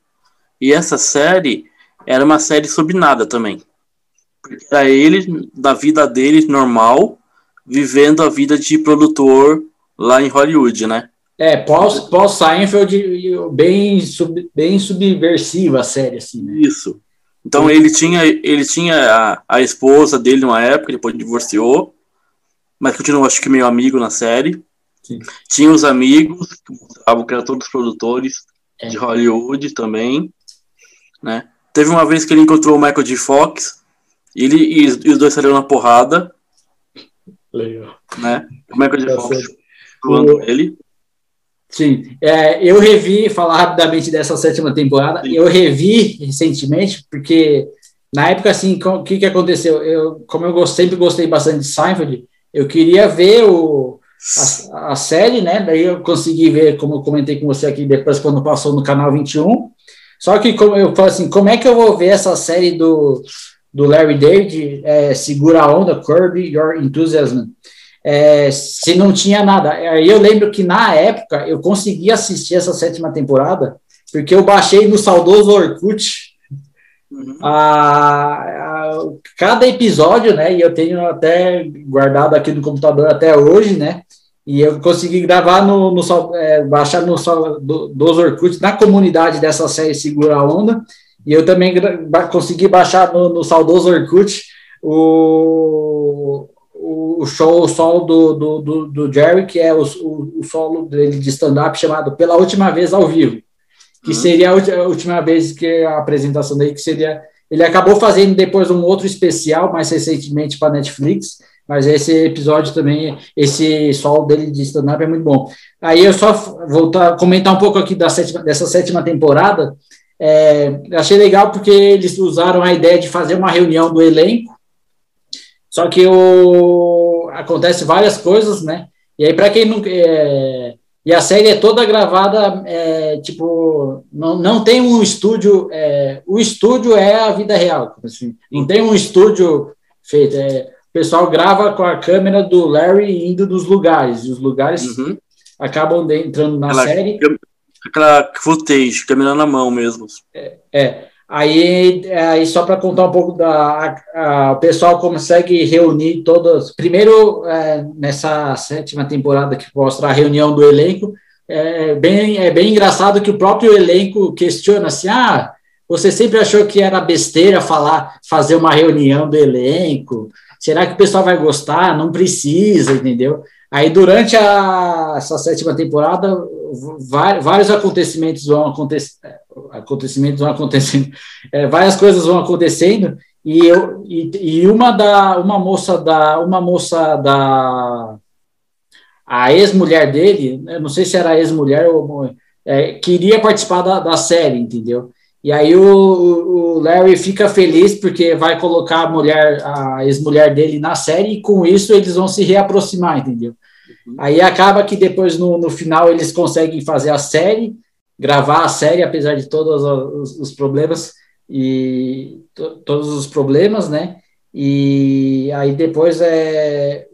E essa série era uma série sobre nada também. Era ele, da vida dele normal, vivendo a vida de produtor lá em Hollywood, né? É, pós-Seinfeld, pós bem, sub, bem subversiva a série, assim, né? Isso. Então ele tinha, ele tinha a, a esposa dele numa época, depois divorciou, mas continuou, acho que meio amigo na série. Sim. Tinha os amigos, que mostravam que eram todos produtores é. de Hollywood também, né? Teve uma vez que ele encontrou o Michael J. Fox, ele, e, e os dois saíram na porrada. Legal. Né? O Michael J. Tá Fox o... ele. Sim, é, eu revi, falar rapidamente dessa sétima temporada, Sim. eu revi recentemente, porque na época, assim, o que, que aconteceu? Eu, como eu sempre gostei bastante de Seinfeld, eu queria ver o, a, a, série, né? Daí eu consegui ver, como eu comentei com você aqui depois, quando passou no canal 21. Só que como eu falo assim, como é que eu vou ver essa série do, do Larry David, é, Segura a Onda, Curb Your Enthusiasm? é, se não tinha nada. Aí eu lembro que na época eu consegui assistir essa sétima temporada, porque eu baixei no saudoso Orkut uhum. a, a, cada episódio, né? E eu tenho até guardado aqui no computador até hoje, né? E eu consegui gravar no, no é, baixar no do, dos Orkut na comunidade dessa série Segura a Onda. E eu também consegui baixar no, no saudoso Orkut o, o show, o solo do, do, do, do Jerry, que é o, o, o solo dele de stand-up chamado Pela Última Vez ao Vivo, que uhum. seria a última vez que a apresentação dele, que seria. Ele acabou fazendo depois um outro especial, mais recentemente para Netflix, mas esse episódio também, esse solo dele de stand-up é muito bom. Aí eu só voltar comentar um pouco aqui da sétima, dessa sétima temporada. É, achei legal porque eles usaram a ideia de fazer uma reunião do elenco só que o, acontece várias coisas, né? E aí, para quem não. É, e a série é toda gravada, é, tipo, não, não tem um estúdio. É, o estúdio é a vida real. Assim, não tem um estúdio feito. É, o pessoal grava com a câmera do Larry indo nos lugares. E os lugares uhum. acabam de, entrando na aquela, série. Aquela footage, câmera na mão mesmo. É, é. Aí, aí só para contar um pouco da. A, a, o pessoal consegue reunir todas. Primeiro, é, nessa sétima temporada que mostra a reunião do elenco, é bem, é bem engraçado que o próprio elenco questiona assim: ah, você sempre achou que era besteira falar, fazer uma reunião do elenco? Será que o pessoal vai gostar? Não precisa, entendeu? Aí, durante a, essa sétima temporada, vários acontecimentos vão acontecer, acontecimentos vão acontecendo, é, várias coisas vão acontecendo, e, eu, e, e, uma da uma moça da uma moça da a ex-mulher dele, eu não sei se era ex-mulher ou é, queria participar da, da série, entendeu? E aí o, o, Larry fica feliz porque vai colocar a mulher, a ex-mulher dele na série, e com isso eles vão se reaproximar, entendeu? Uhum. Aí acaba que depois, no, no final, eles conseguem fazer a série, gravar a série, apesar de todos os, os problemas, e to, todos os problemas, né? E aí depois é,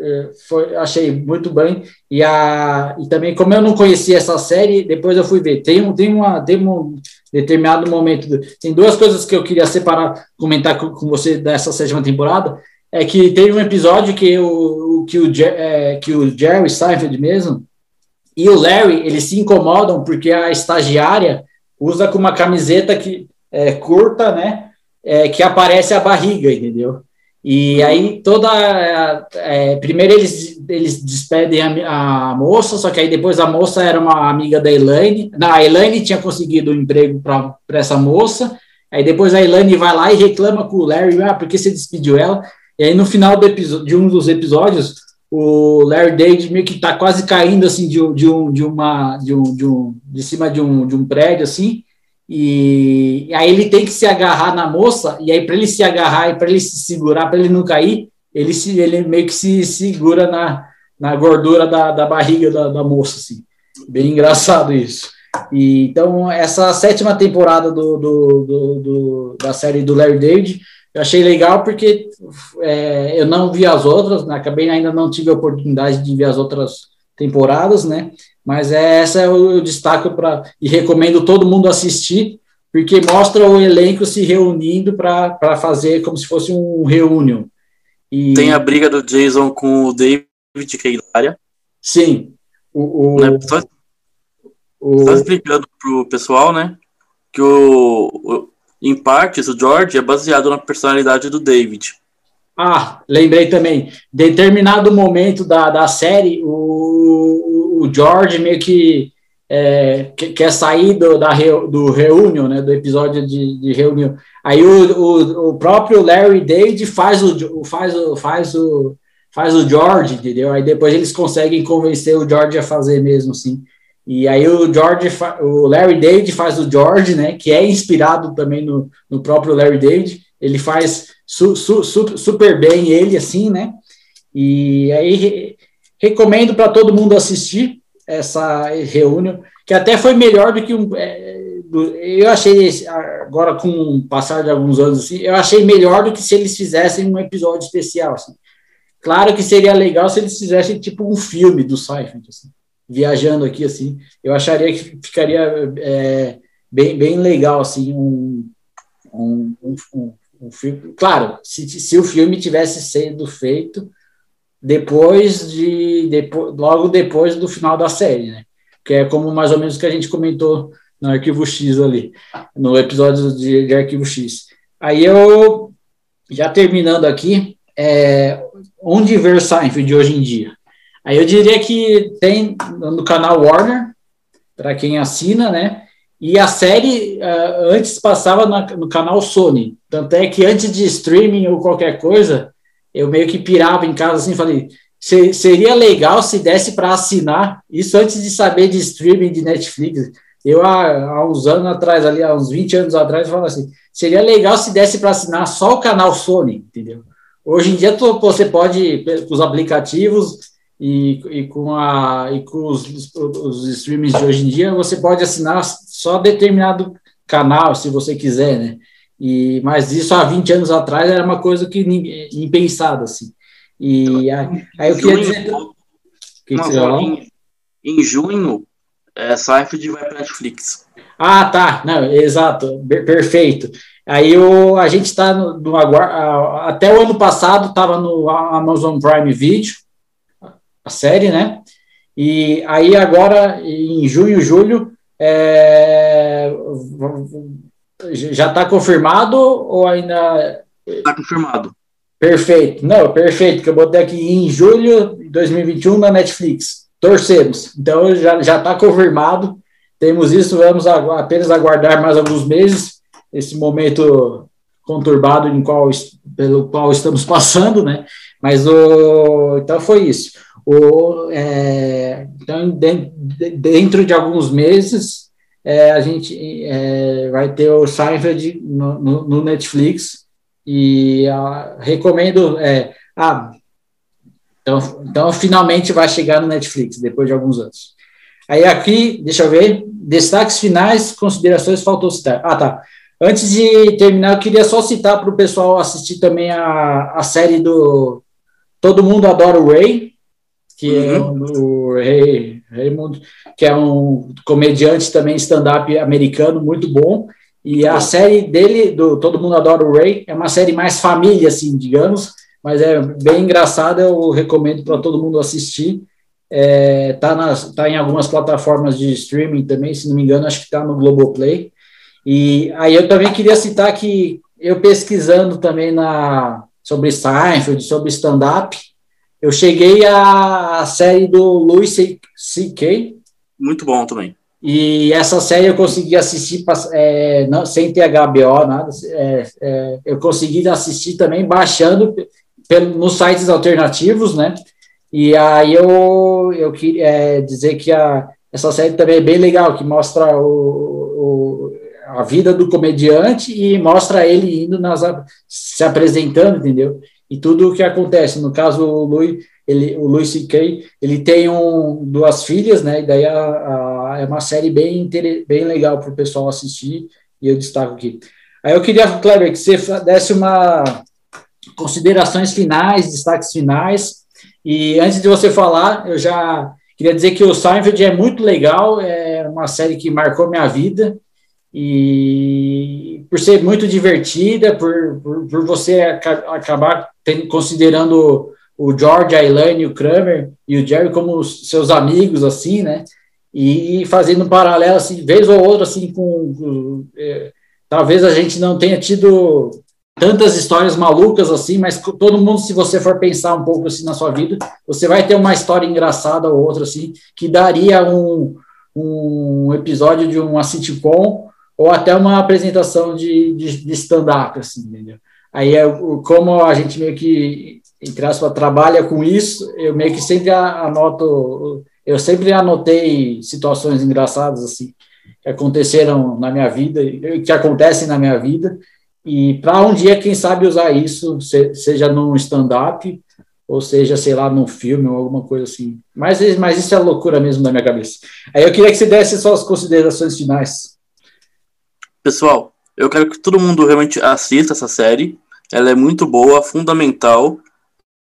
é, foi, achei muito bem. E, a, e também, como eu não conhecia essa série, depois eu fui ver. Tem, um, tem, uma, tem um determinado momento. Tem duas coisas que eu queria separar, comentar com, com você dessa sétima temporada. É que teve um episódio que o, que o, é, que o Jerry Seinfeld mesmo e o Larry eles se incomodam porque a estagiária usa com uma camiseta que é curta, né? É, que aparece a barriga, entendeu? E aí toda. É, primeiro eles, eles despedem a, a, moça, só que aí depois a moça era uma amiga da Elaine. A Elaine tinha conseguido um emprego para essa moça. Aí depois a Elaine vai lá e reclama com o Larry, ah, porque você despediu ela? E aí no final de um dos episódios, o Larry David meio que tá quase caindo assim de, de, um, de uma de um, de um de cima de um, de um prédio assim e, aí ele tem que se agarrar na moça, e aí para ele se agarrar e para ele se segurar, para ele não cair, ele, se, ele meio que se segura na, na gordura da, da barriga da, da moça, assim. Bem engraçado isso. E, então, essa sétima temporada do, do, do, do, da série do Larry David, eu achei legal porque é, eu não vi as outras, né? acabei ainda não tive a oportunidade de ver as outras temporadas, né? Mas é, essa eu, destaco para e recomendo todo mundo assistir, porque mostra o elenco se reunindo para fazer como se fosse um reunião. E... Tem a briga do Jason com o David, que é. Sim. O, o... Né? Só, o... só explicando pro pessoal, né? Que o, o, em partes o George é baseado na personalidade do David. Ah, lembrei também. Determinado momento da, da série, o, o George meio que é, quer sair do, da, do reunião, né, do episódio de, de reunião. Aí o, o, o, próprio Larry David faz o, faz o, faz o, faz o George, entendeu? Aí depois eles conseguem convencer o George a fazer mesmo, assim. E aí o George, o Larry David faz o George, né, que é inspirado também no, no próprio Larry David. Ele faz su, su, su, super bem ele, assim, né? E aí re, recomendo para todo mundo assistir essa reunião, que até foi melhor do que um. É, eu achei, agora com o passar de alguns anos, assim, eu achei melhor do que se eles fizessem um episódio especial. Assim. Claro que seria legal se eles fizessem tipo um filme do Seifert, assim, viajando aqui, assim. Eu acharia que ficaria é, bem, bem legal, assim, um, um, um, um filme, claro, se, se o filme tivesse sido feito depois de, depois, logo depois do final da série, né? Que é como mais ou menos que a gente comentou no Arquivo X ali, no episódio de, de Arquivo X. Aí eu, já terminando aqui, é, onde ver Seinfeld hoje em dia? Aí eu diria que tem no canal Warner, para quem assina, né? E a série uh, antes passava na, no canal Sony. Tanto é que antes de streaming ou qualquer coisa, eu meio que pirava em casa assim, falei, seria legal se desse para assinar, isso antes de saber de streaming de Netflix. Eu, há, há, uns anos atrás, ali, há uns 20 anos atrás, falava assim, seria legal se desse para assinar só o canal Sony, entendeu? Hoje em dia, você pode, com os aplicativos, e, e com, a, e com os, os streamings de hoje em dia, você pode assinar só determinado canal, se você quiser, né? E, mas isso há 20 anos atrás era uma coisa que ninguém, impensada, assim. E aí, eu queria dizer... Em, em junho, É, Seinfeld vai para Netflix. Ah, tá. Não, exato. Perfeito. Aí o, a gente está no, no, até o ano passado estava no Amazon Prime Video, a série, né? E aí agora em junho, julho, é, já está confirmado ou ainda? Está confirmado. Perfeito. Não, perfeito. Que eu botei aqui em julho de 2021 na Netflix. Torcemos. Então já está confirmado. Temos isso. Vamos apenas aguardar mais alguns meses esse momento conturbado em qual, pelo qual estamos passando, né? Mas o então foi isso. O, é, então dentro de alguns meses é, a gente é, vai ter o Seinfeld no, no, no Netflix e a, recomendo é, ah, então, então finalmente vai chegar no Netflix depois de alguns anos. Aí aqui, deixa eu ver, destaques finais, considerações faltou citar. Ah, tá. Antes de terminar, eu queria só citar para o pessoal assistir também a, a série do Todo Mundo Adora o Ray, que é uhum. é o Ray Raymond, que é um comediante também stand-up americano muito bom. E a série dele, do Todo Mundo Adora o Ray, é uma série mais família, assim, digamos, mas é bem engraçada, eu recomendo para todo mundo assistir. É, tá, nas, tá em algumas plataformas de streaming também, se não me engano, acho que está no Globoplay. E aí eu também queria citar que eu pesquisando também na sobre Seinfeld, sobre stand-up, eu cheguei à, série do Louis C.K. Muito bom também. E essa série eu consegui assistir é, não, sem ter HBO, nada. É, é, eu consegui assistir também baixando pelo, nos sites alternativos, né? E aí eu, eu queria é, dizer que a, essa série também é bem legal, que mostra o, o a vida do comediante e mostra ele indo nas se apresentando, entendeu? E tudo o que acontece. No caso, o Louis, ele, o Louis C.K., ele tem um, duas filhas, né? E daí a, a, é uma série bem, bem legal para o pessoal assistir, e eu destaco aqui. Aí eu queria, Kleber, que você desse uma considerações finais, destaques finais, e antes de você falar, eu já queria dizer que o Seinfeld é muito legal, é uma série que marcou minha vida, e por ser muito divertida, por, por, por você acabar considerando o George, a Elaine, o Kramer e o Jerry como seus amigos, assim, né? E fazendo um paralelo, assim, vez ou outra, assim, com. com é, talvez a gente não tenha tido tantas histórias malucas assim, mas todo mundo, se você for pensar um pouco assim na sua vida, você vai ter uma história engraçada ou outra, assim, que daria um, um episódio de uma sitcom ou até uma apresentação de, de, de stand-up, assim, entendeu? Aí, é, como a gente meio que, entre aspas, trabalha com isso, eu meio que sempre anoto, eu sempre anotei situações engraçadas, assim, que aconteceram na minha vida, que acontecem na minha vida, e para um dia, quem sabe usar isso, seja num stand-up, ou seja, sei lá, num filme ou alguma coisa assim. Mas, mas isso é loucura mesmo da minha cabeça. Aí eu queria que você desse suas considerações finais. Pessoal, eu quero que todo mundo realmente assista essa série. Ela é muito boa, fundamental,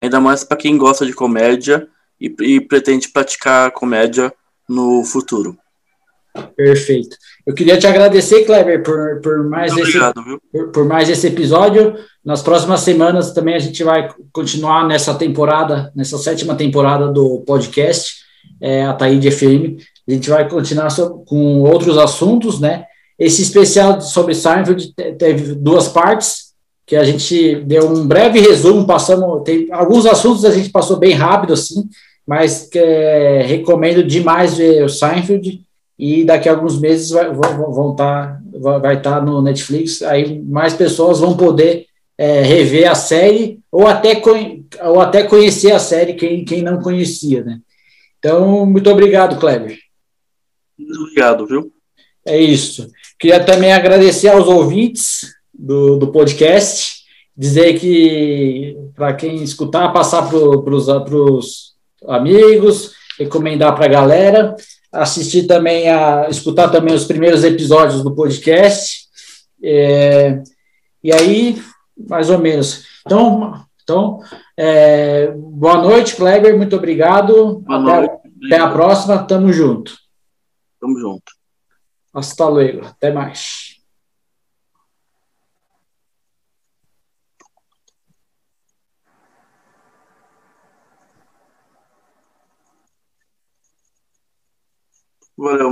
ainda mais para quem gosta de comédia e, e, pretende praticar comédia no futuro. Perfeito. Eu queria te agradecer, Kleber, por, por, mais, esse, obrigado, por, por, mais esse episódio. Nas próximas semanas também a gente vai continuar nessa temporada, nessa sétima temporada do podcast, é, a Taíde FM. A gente vai continuar com outros assuntos, né? Esse especial sobre Seinfeld teve duas partes, que a gente deu um breve resumo, passamos, tem alguns assuntos a gente passou bem rápido assim, mas é, recomendo demais ver o Seinfeld e daqui a alguns meses vai, vão, vão tá, vai estar tá no Netflix, aí mais pessoas vão poder é, rever a série ou até, ou até conhecer a série quem, quem não conhecia, né? Então, muito obrigado, Kleber. Muito obrigado, viu? É isso. Queria também agradecer aos ouvintes do, do podcast, dizer que para quem escutar, passar para os amigos, recomendar para a galera, assistir também a escutar também os primeiros episódios do podcast. É, e aí, mais ou menos. Então, então é, boa noite, Kleber, muito obrigado. Boa até, noite. até a próxima, tamo junto. Tamo junto. Hasta luego. Até mais. Valeu,